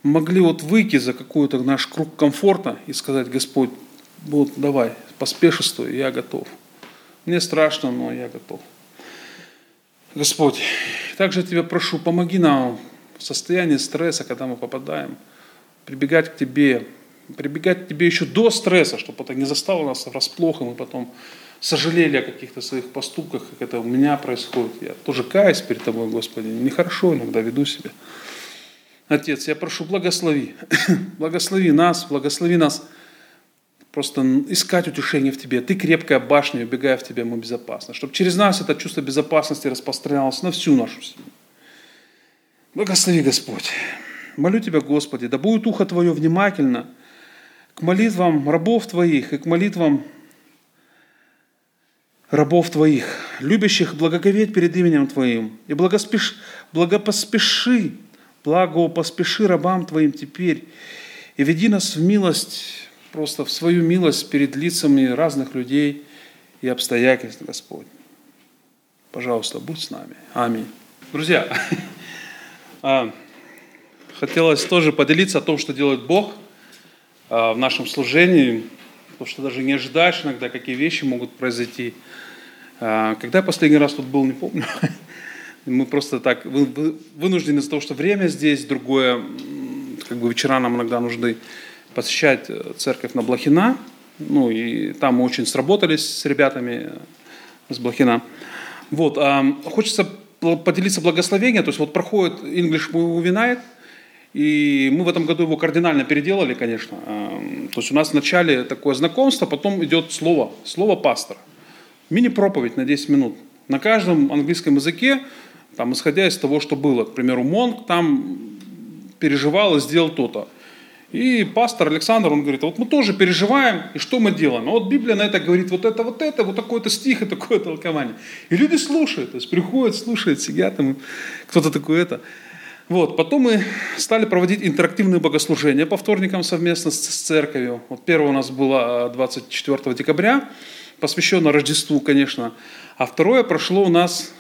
могли вот выйти за какой-то наш круг комфорта и сказать, Господь, вот давай, поспешествуй, я готов. Мне страшно, но я готов. Господь, также Тебя прошу, помоги нам в состоянии стресса, когда мы попадаем, прибегать к Тебе, прибегать к Тебе еще до стресса, чтобы это не застало нас врасплох, и мы потом сожалели о каких-то своих поступках, как это у меня происходит. Я тоже каюсь перед Тобой, Господи, нехорошо иногда веду себя. Отец, я прошу, благослови, благослови нас, благослови нас – просто искать утешение в Тебе. Ты крепкая башня, убегая в Тебя, мы безопасны. Чтобы через нас это чувство безопасности распространялось на всю нашу семью. Благослови, Господь. Молю Тебя, Господи, да будет ухо Твое внимательно к молитвам рабов Твоих и к молитвам рабов Твоих, любящих благоговеть перед именем Твоим, и благоспеш... благопоспеши, благопоспеши рабам Твоим теперь, и веди нас в милость просто в свою милость перед лицами разных людей и обстоятельств, Господь. Пожалуйста, будь с нами. Аминь. Друзья, а, хотелось тоже поделиться о том, что делает Бог а, в нашем служении, потому что даже не ожидаешь иногда, какие вещи могут произойти. А, когда я последний раз тут был, не помню. Мы просто так вынуждены из-за того, что время здесь другое, как бы вечера нам иногда нужны посещать э, церковь на Блохина. Ну и там мы очень сработались с ребятами с Блохина. Вот, а, хочется поделиться благословением, то есть вот проходит English Movie Night, и мы в этом году его кардинально переделали, конечно. То есть у нас вначале такое знакомство, потом идет слово, слово пастора. Мини-проповедь на 10 минут. На каждом английском языке, там, исходя из того, что было. К примеру, Монг там переживал и сделал то-то. И пастор Александр, он говорит, вот мы тоже переживаем, и что мы делаем? А вот Библия на это говорит, вот это, вот это, вот такой-то стих и такое толкование. И люди слушают, то есть приходят, слушают, сидят, там, кто-то такой это. Вот, потом мы стали проводить интерактивные богослужения по вторникам совместно с, с церковью. Вот первое у нас было 24 а, декабря, посвящено Рождеству, конечно. А второе прошло у нас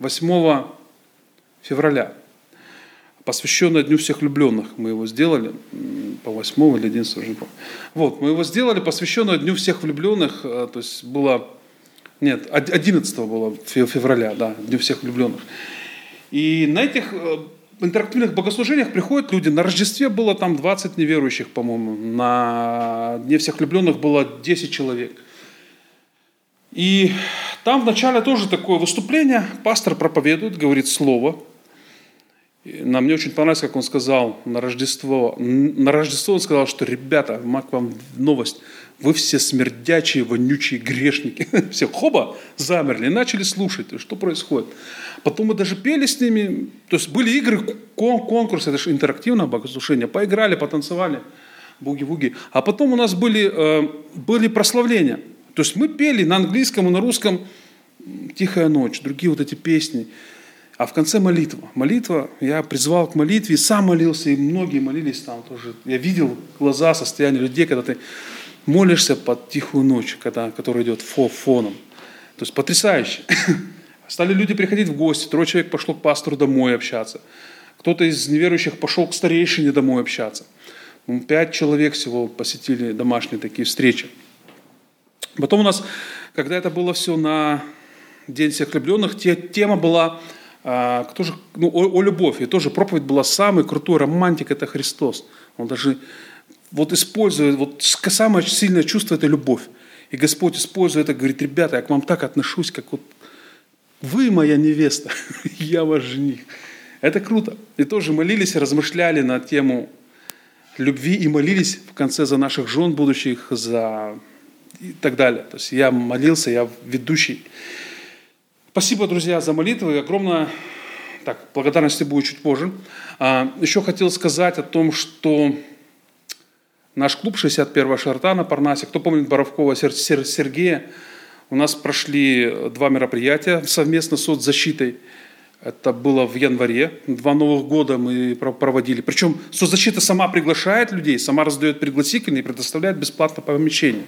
8 февраля, посвященное Дню всех влюбленных. Мы его сделали по 8 или 11, уже. Вот, мы его сделали, посвященное Дню всех влюбленных, а, то есть было, нет, 11 было февраля, да, Дню всех влюбленных. И на этих э, интерактивных богослужениях приходят люди. На Рождестве было там 20 неверующих, по-моему. На Дне всех влюбленных было 10 человек. И там вначале тоже такое выступление. Пастор проповедует, говорит слово. Нам мне очень понравилось, как он сказал на Рождество. На Рождество он сказал, что, ребята, мак вам новость – вы все смердячие, вонючие грешники. Все хоба замерли начали слушать, что происходит. Потом мы даже пели с ними, то есть были игры, конкурсы, это же интерактивное богослужение, поиграли, потанцевали, буги-буги. А потом у нас были, э, были прославления. То есть мы пели на английском и на русском «Тихая ночь», другие вот эти песни. А в конце молитва. Молитва, я призвал к молитве, сам молился, и многие молились там тоже. Я видел глаза, состояние людей, когда ты молишься под тихую ночь, когда, которая идет фо, фоном. То есть потрясающе. Стали люди приходить в гости, трое человек пошло к пастору домой общаться. Кто-то из неверующих пошел к старейшине домой общаться. Пять человек всего посетили домашние такие встречи. Потом у нас, когда это было все на День всех влюбленных, тема была а, кто же, ну, о, о любовь. И тоже проповедь была самый крутой романтик – это Христос. Он даже вот использует, вот самое сильное чувство – это любовь. И Господь использует это, говорит, ребята, я к вам так отношусь, как вот вы моя невеста, я ваш жених. Это круто. И тоже молились, размышляли на тему любви и молились в конце за наших жен будущих, за и так далее. То есть я молился, я ведущий. Спасибо, друзья, за молитвы. Огромное так, благодарности будет чуть позже. А, еще хотел сказать о том, что Наш клуб 61-го шарта на Парнасе. Кто помнит Боровкова Сергея? У нас прошли два мероприятия совместно с соцзащитой. Это было в январе. Два новых года мы проводили. Причем соцзащита сама приглашает людей, сама раздает пригласительные и предоставляет бесплатно помещение.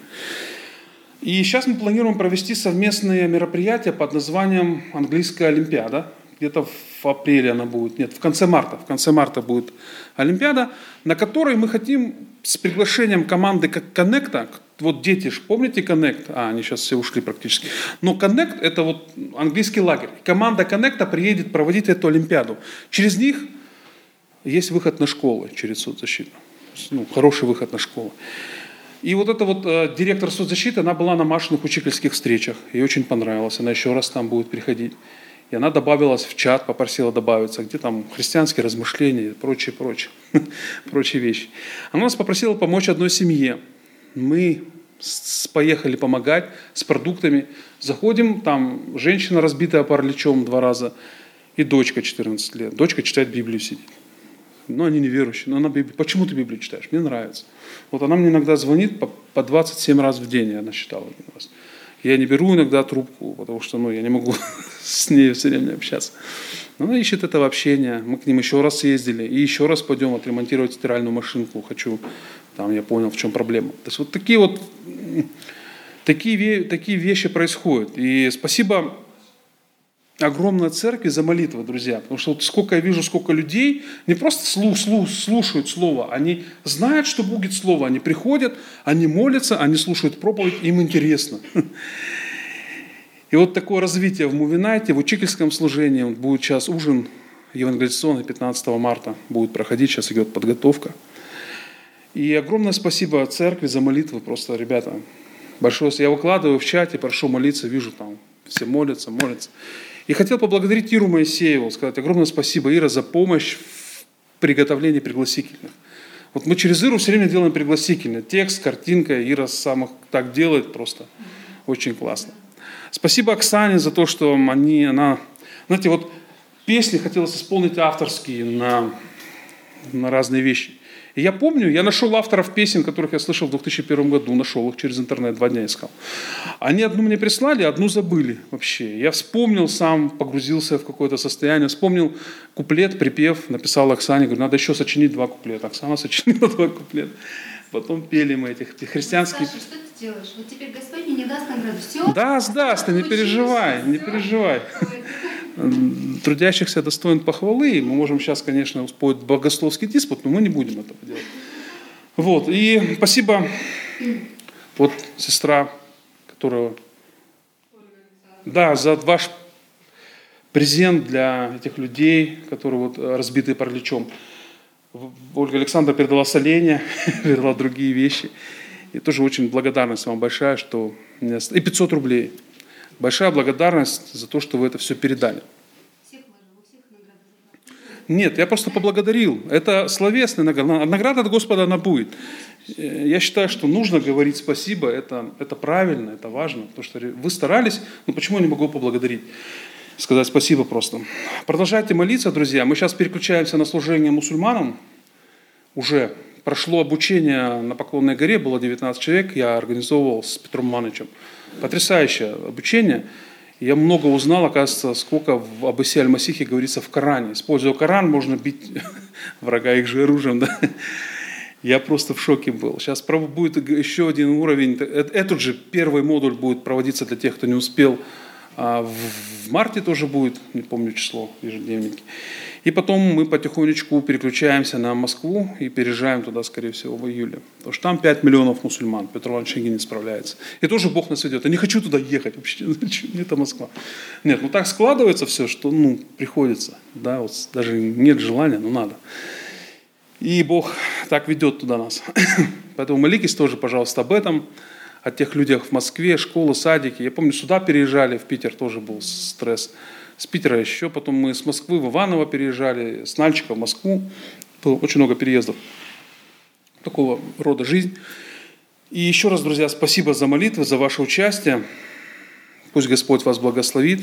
И сейчас мы планируем провести совместные мероприятия под названием «Английская Олимпиада» где-то в апреле она будет, нет, в конце марта, в конце марта будет Олимпиада, на которой мы хотим с приглашением команды как Connect, вот дети помните Connect? А, они сейчас все ушли практически. Но Connect – это вот английский лагерь. Команда Connect приедет проводить эту Олимпиаду. Через них есть выход на школы через соцзащиту. Ну, хороший выход на школу. И вот эта вот э, директор соцзащиты, она была на Машиных учительских встречах. Ей очень понравилось. Она еще раз там будет приходить. И она добавилась в чат, попросила добавиться, где там христианские размышления и прочие, прочие, прочие вещи. Она нас попросила помочь одной семье. Мы поехали помогать с продуктами. Заходим, там женщина разбитая параличом два раза и дочка 14 лет. Дочка читает Библию сидит. Но они неверующие. Но она. Почему ты Библию читаешь? Мне нравится. Вот она мне иногда звонит по, по 27 раз в день, она считала один раз. Я не беру иногда трубку, потому что ну, я не могу с ней все время общаться. Но она ищет этого общения. Мы к ним еще раз ездили. И еще раз пойдем отремонтировать стиральную машинку. Хочу, там я понял, в чем проблема. То есть вот такие вот такие, такие вещи происходят. И спасибо огромной церкви за молитвы, друзья. Потому что вот сколько я вижу, сколько людей не просто слух, слух, слушают Слово, они знают, что будет Слово, они приходят, они молятся, они слушают проповедь, им интересно. И вот такое развитие в Мувинайте, в учительском служении, будет сейчас ужин евангелизационный 15 марта будет проходить, сейчас идет подготовка. И огромное спасибо церкви за молитвы, просто, ребята, большое. Я выкладываю в чате, прошу молиться, вижу там, все молятся, молятся. И хотел поблагодарить Иру Моисееву, сказать огромное спасибо, Ира, за помощь в приготовлении пригласительных. Вот мы через Иру все время делаем пригласительные. Текст, картинка, Ира сам так делает просто. Очень классно. Спасибо Оксане за то, что они, она, знаете, вот песни хотелось исполнить авторские на, на разные вещи. И я помню, я нашел авторов песен, которых я слышал в 2001 году, нашел их через интернет, два дня искал. Они одну мне прислали, одну забыли вообще. Я вспомнил сам, погрузился в какое-то состояние, вспомнил куплет, припев, написал Оксане, говорю, надо еще сочинить два куплета. Оксана сочинила два куплета. Потом пели мы этих христианских... Саша, что ты делаешь? Вот теперь Господь не даст награду. Все? Даст, даст, ты не переживай, не переживай трудящихся достоин похвалы. Мы можем сейчас, конечно, споить богословский диспут, но мы не будем этого делать. Вот, и спасибо, вот сестра, которая, да, за ваш презент для этих людей, которые вот разбиты параличом. Ольга Александра передала соленья, передала другие вещи. И тоже очень благодарность вам большая, что... И 500 рублей. Большая благодарность за то, что вы это все передали. Нет, я просто поблагодарил. Это словесная награда. Награда от Господа она будет. Э, я считаю, что нужно говорить спасибо. Это, это правильно, это важно. Потому что вы старались, но почему я не могу поблагодарить? Сказать спасибо просто. Продолжайте молиться, друзья. Мы сейчас переключаемся на служение мусульманам. Уже прошло обучение на Поклонной горе, было 19 человек. Я организовывал с Петром Манычем. Потрясающее обучение. Я много узнал, оказывается, сколько в об Исе Аль-Масихе говорится в Коране. Используя Коран, можно бить врага их же оружием. Да? Я просто в шоке был. Сейчас будет еще один уровень. Э, этот же первый модуль будет проводиться для тех, кто не успел. А в марте тоже будет, не помню число, ежедневники. И потом мы потихонечку переключаемся на Москву и переезжаем туда, скорее всего, в июле. Потому что там 5 миллионов мусульман, Петр Иванович не справляется. И тоже Бог нас ведет. Я не хочу туда ехать вообще, это Москва. Нет, ну так складывается все, что ну, приходится. Да, вот даже нет желания, но надо. И Бог так ведет туда нас. Поэтому молитесь тоже, пожалуйста, об этом, о тех людях в Москве, школы, садики. Я помню, сюда переезжали, в Питер тоже был стресс с Питера еще, потом мы с Москвы в Иваново переезжали, с Нальчика в Москву. Было очень много переездов. Такого рода жизнь. И еще раз, друзья, спасибо за молитвы, за ваше участие. Пусть Господь вас благословит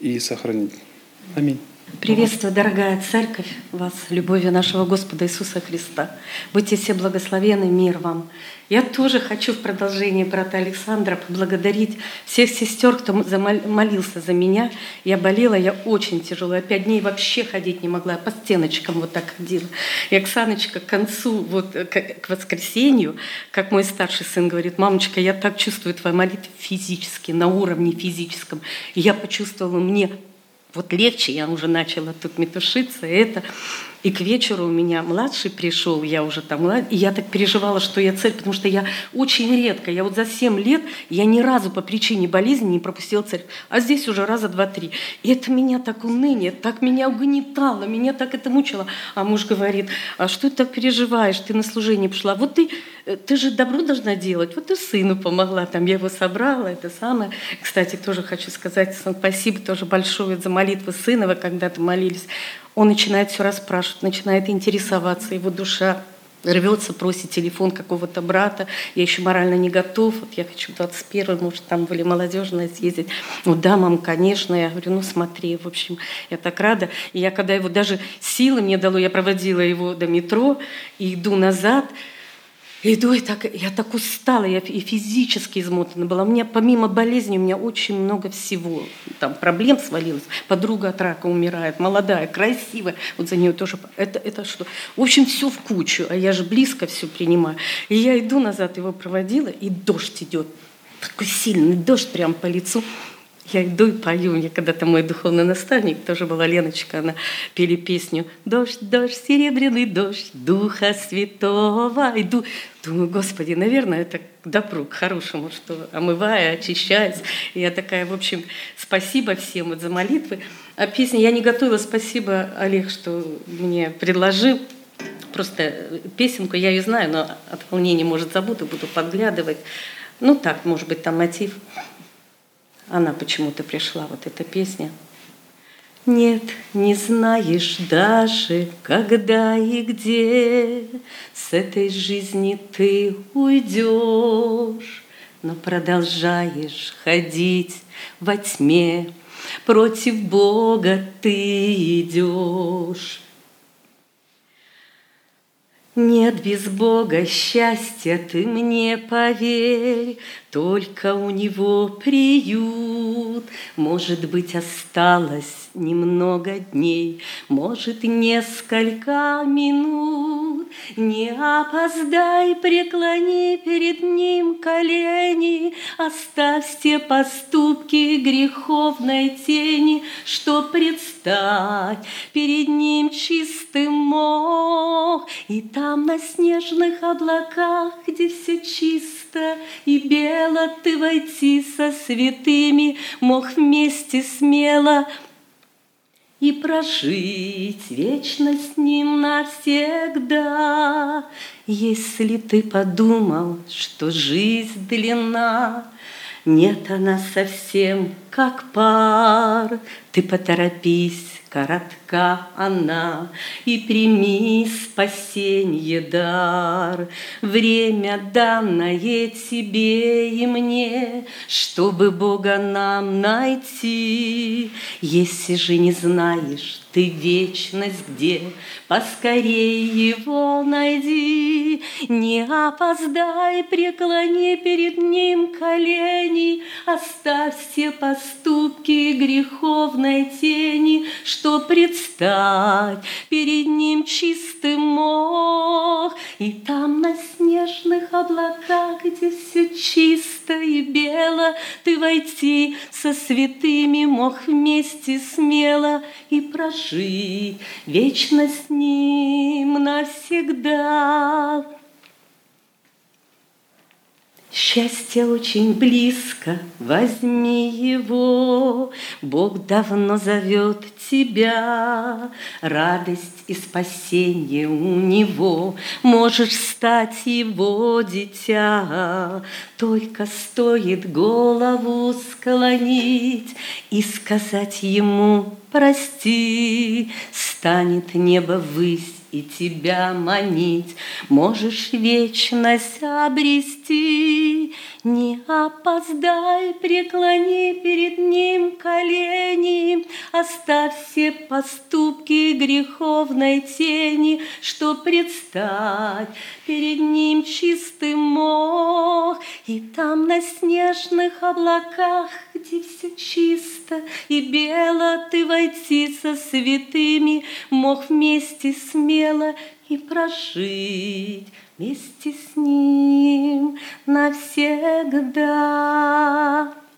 и сохранит. Аминь. Приветствую, дорогая церковь, вас, любовью нашего Господа Иисуса Христа. Будьте все благословены, мир вам. Я тоже хочу в продолжении брата Александра поблагодарить всех сестер, кто молился за меня. Я болела, я очень тяжело. Я пять дней вообще ходить не могла, я по стеночкам вот так ходила. И Оксаночка к концу, вот к воскресенью, как мой старший сын говорит, мамочка, я так чувствую твою молитву физически, на уровне физическом. И я почувствовала, мне вот легче, я уже начала тут метушиться, это. И к вечеру у меня младший пришел, я уже там, и я так переживала, что я цель, потому что я очень редко, я вот за 7 лет, я ни разу по причине болезни не пропустила цель, а здесь уже раза два-три. И это меня так уныние, так меня угнетало, меня так это мучило. А муж говорит, а что ты так переживаешь, ты на служение пошла, вот ты, э, ты же добро должна делать, вот ты сыну помогла, там я его собрала, это самое. Кстати, тоже хочу сказать спасибо тоже большое за молитвы сына, вы когда-то молились он начинает все расспрашивать, начинает интересоваться, его душа рвется, просит телефон какого-то брата, я еще морально не готов, вот я хочу 21 может, там были молодежные съездить. Ну да, мам, конечно, я говорю, ну смотри, в общем, я так рада. И я когда его даже силы мне дало, я проводила его до метро и иду назад, Иду, и так, я так устала, я и физически измотана была. У меня помимо болезни у меня очень много всего. Там проблем свалилось. Подруга от рака умирает, молодая, красивая. Вот за нее тоже. Это, это что? В общем, все в кучу. А я же близко все принимаю. И я иду назад, его проводила, и дождь идет. Такой сильный дождь прям по лицу. Я иду и пою. Мне когда-то мой духовный наставник, тоже была Леночка, она пели песню «Дождь, дождь, серебряный дождь, Духа Святого». Иду, думаю, Господи, наверное, это к добру, к хорошему, что омывая, очищаясь. И я такая, в общем, спасибо всем вот за молитвы. А песня я не готовила, спасибо, Олег, что мне предложил. Просто песенку я ее знаю, но от волнения, может, забуду, буду подглядывать. Ну так, может быть, там мотив. Она почему-то пришла, вот эта песня. Нет, не знаешь даже, когда и где С этой жизни ты уйдешь, Но продолжаешь ходить во тьме, Против Бога ты идешь. Нет без Бога счастья, ты мне поверь, Только у Него приют. Может быть, осталось немного дней, Может, несколько минут. Не опоздай, преклони перед Ним колени, Оставь все поступки греховной тени, Что предстать перед Ним чистым мог, И там на снежных облаках, где все чисто и бело, Ты войти со святыми мог вместе смело и прожить вечно с ним навсегда. Если ты подумал, что жизнь длинна, нет, она совсем как пар, ты поторопись, коротка она, И прими спасенье дар. Время данное тебе и мне, Чтобы Бога нам найти. Если же не знаешь ты вечность где, Поскорей его найди. Не опоздай, преклони перед ним колени, Оставь все поступки греховной тени, что предстать перед ним чистым мог. И там на снежных облаках, где все чисто и бело, Ты войти со святыми мог вместе смело И прожить вечно с ним навсегда. Счастье очень близко, возьми его, Бог давно зовет тебя, радость и спасение у него, Можешь стать его дитя, Только стоит голову склонить И сказать ему прости, Станет небо высь и тебя манить, Можешь вечность обрести. Не опоздай, преклони перед ним колени, Оставь все поступки греховной тени, Что предстать перед ним чистым мог. И там на снежных облаках, где все чисто и бело, Ты войти со святыми мог вместе смело и прожить вместе с ним навсегда.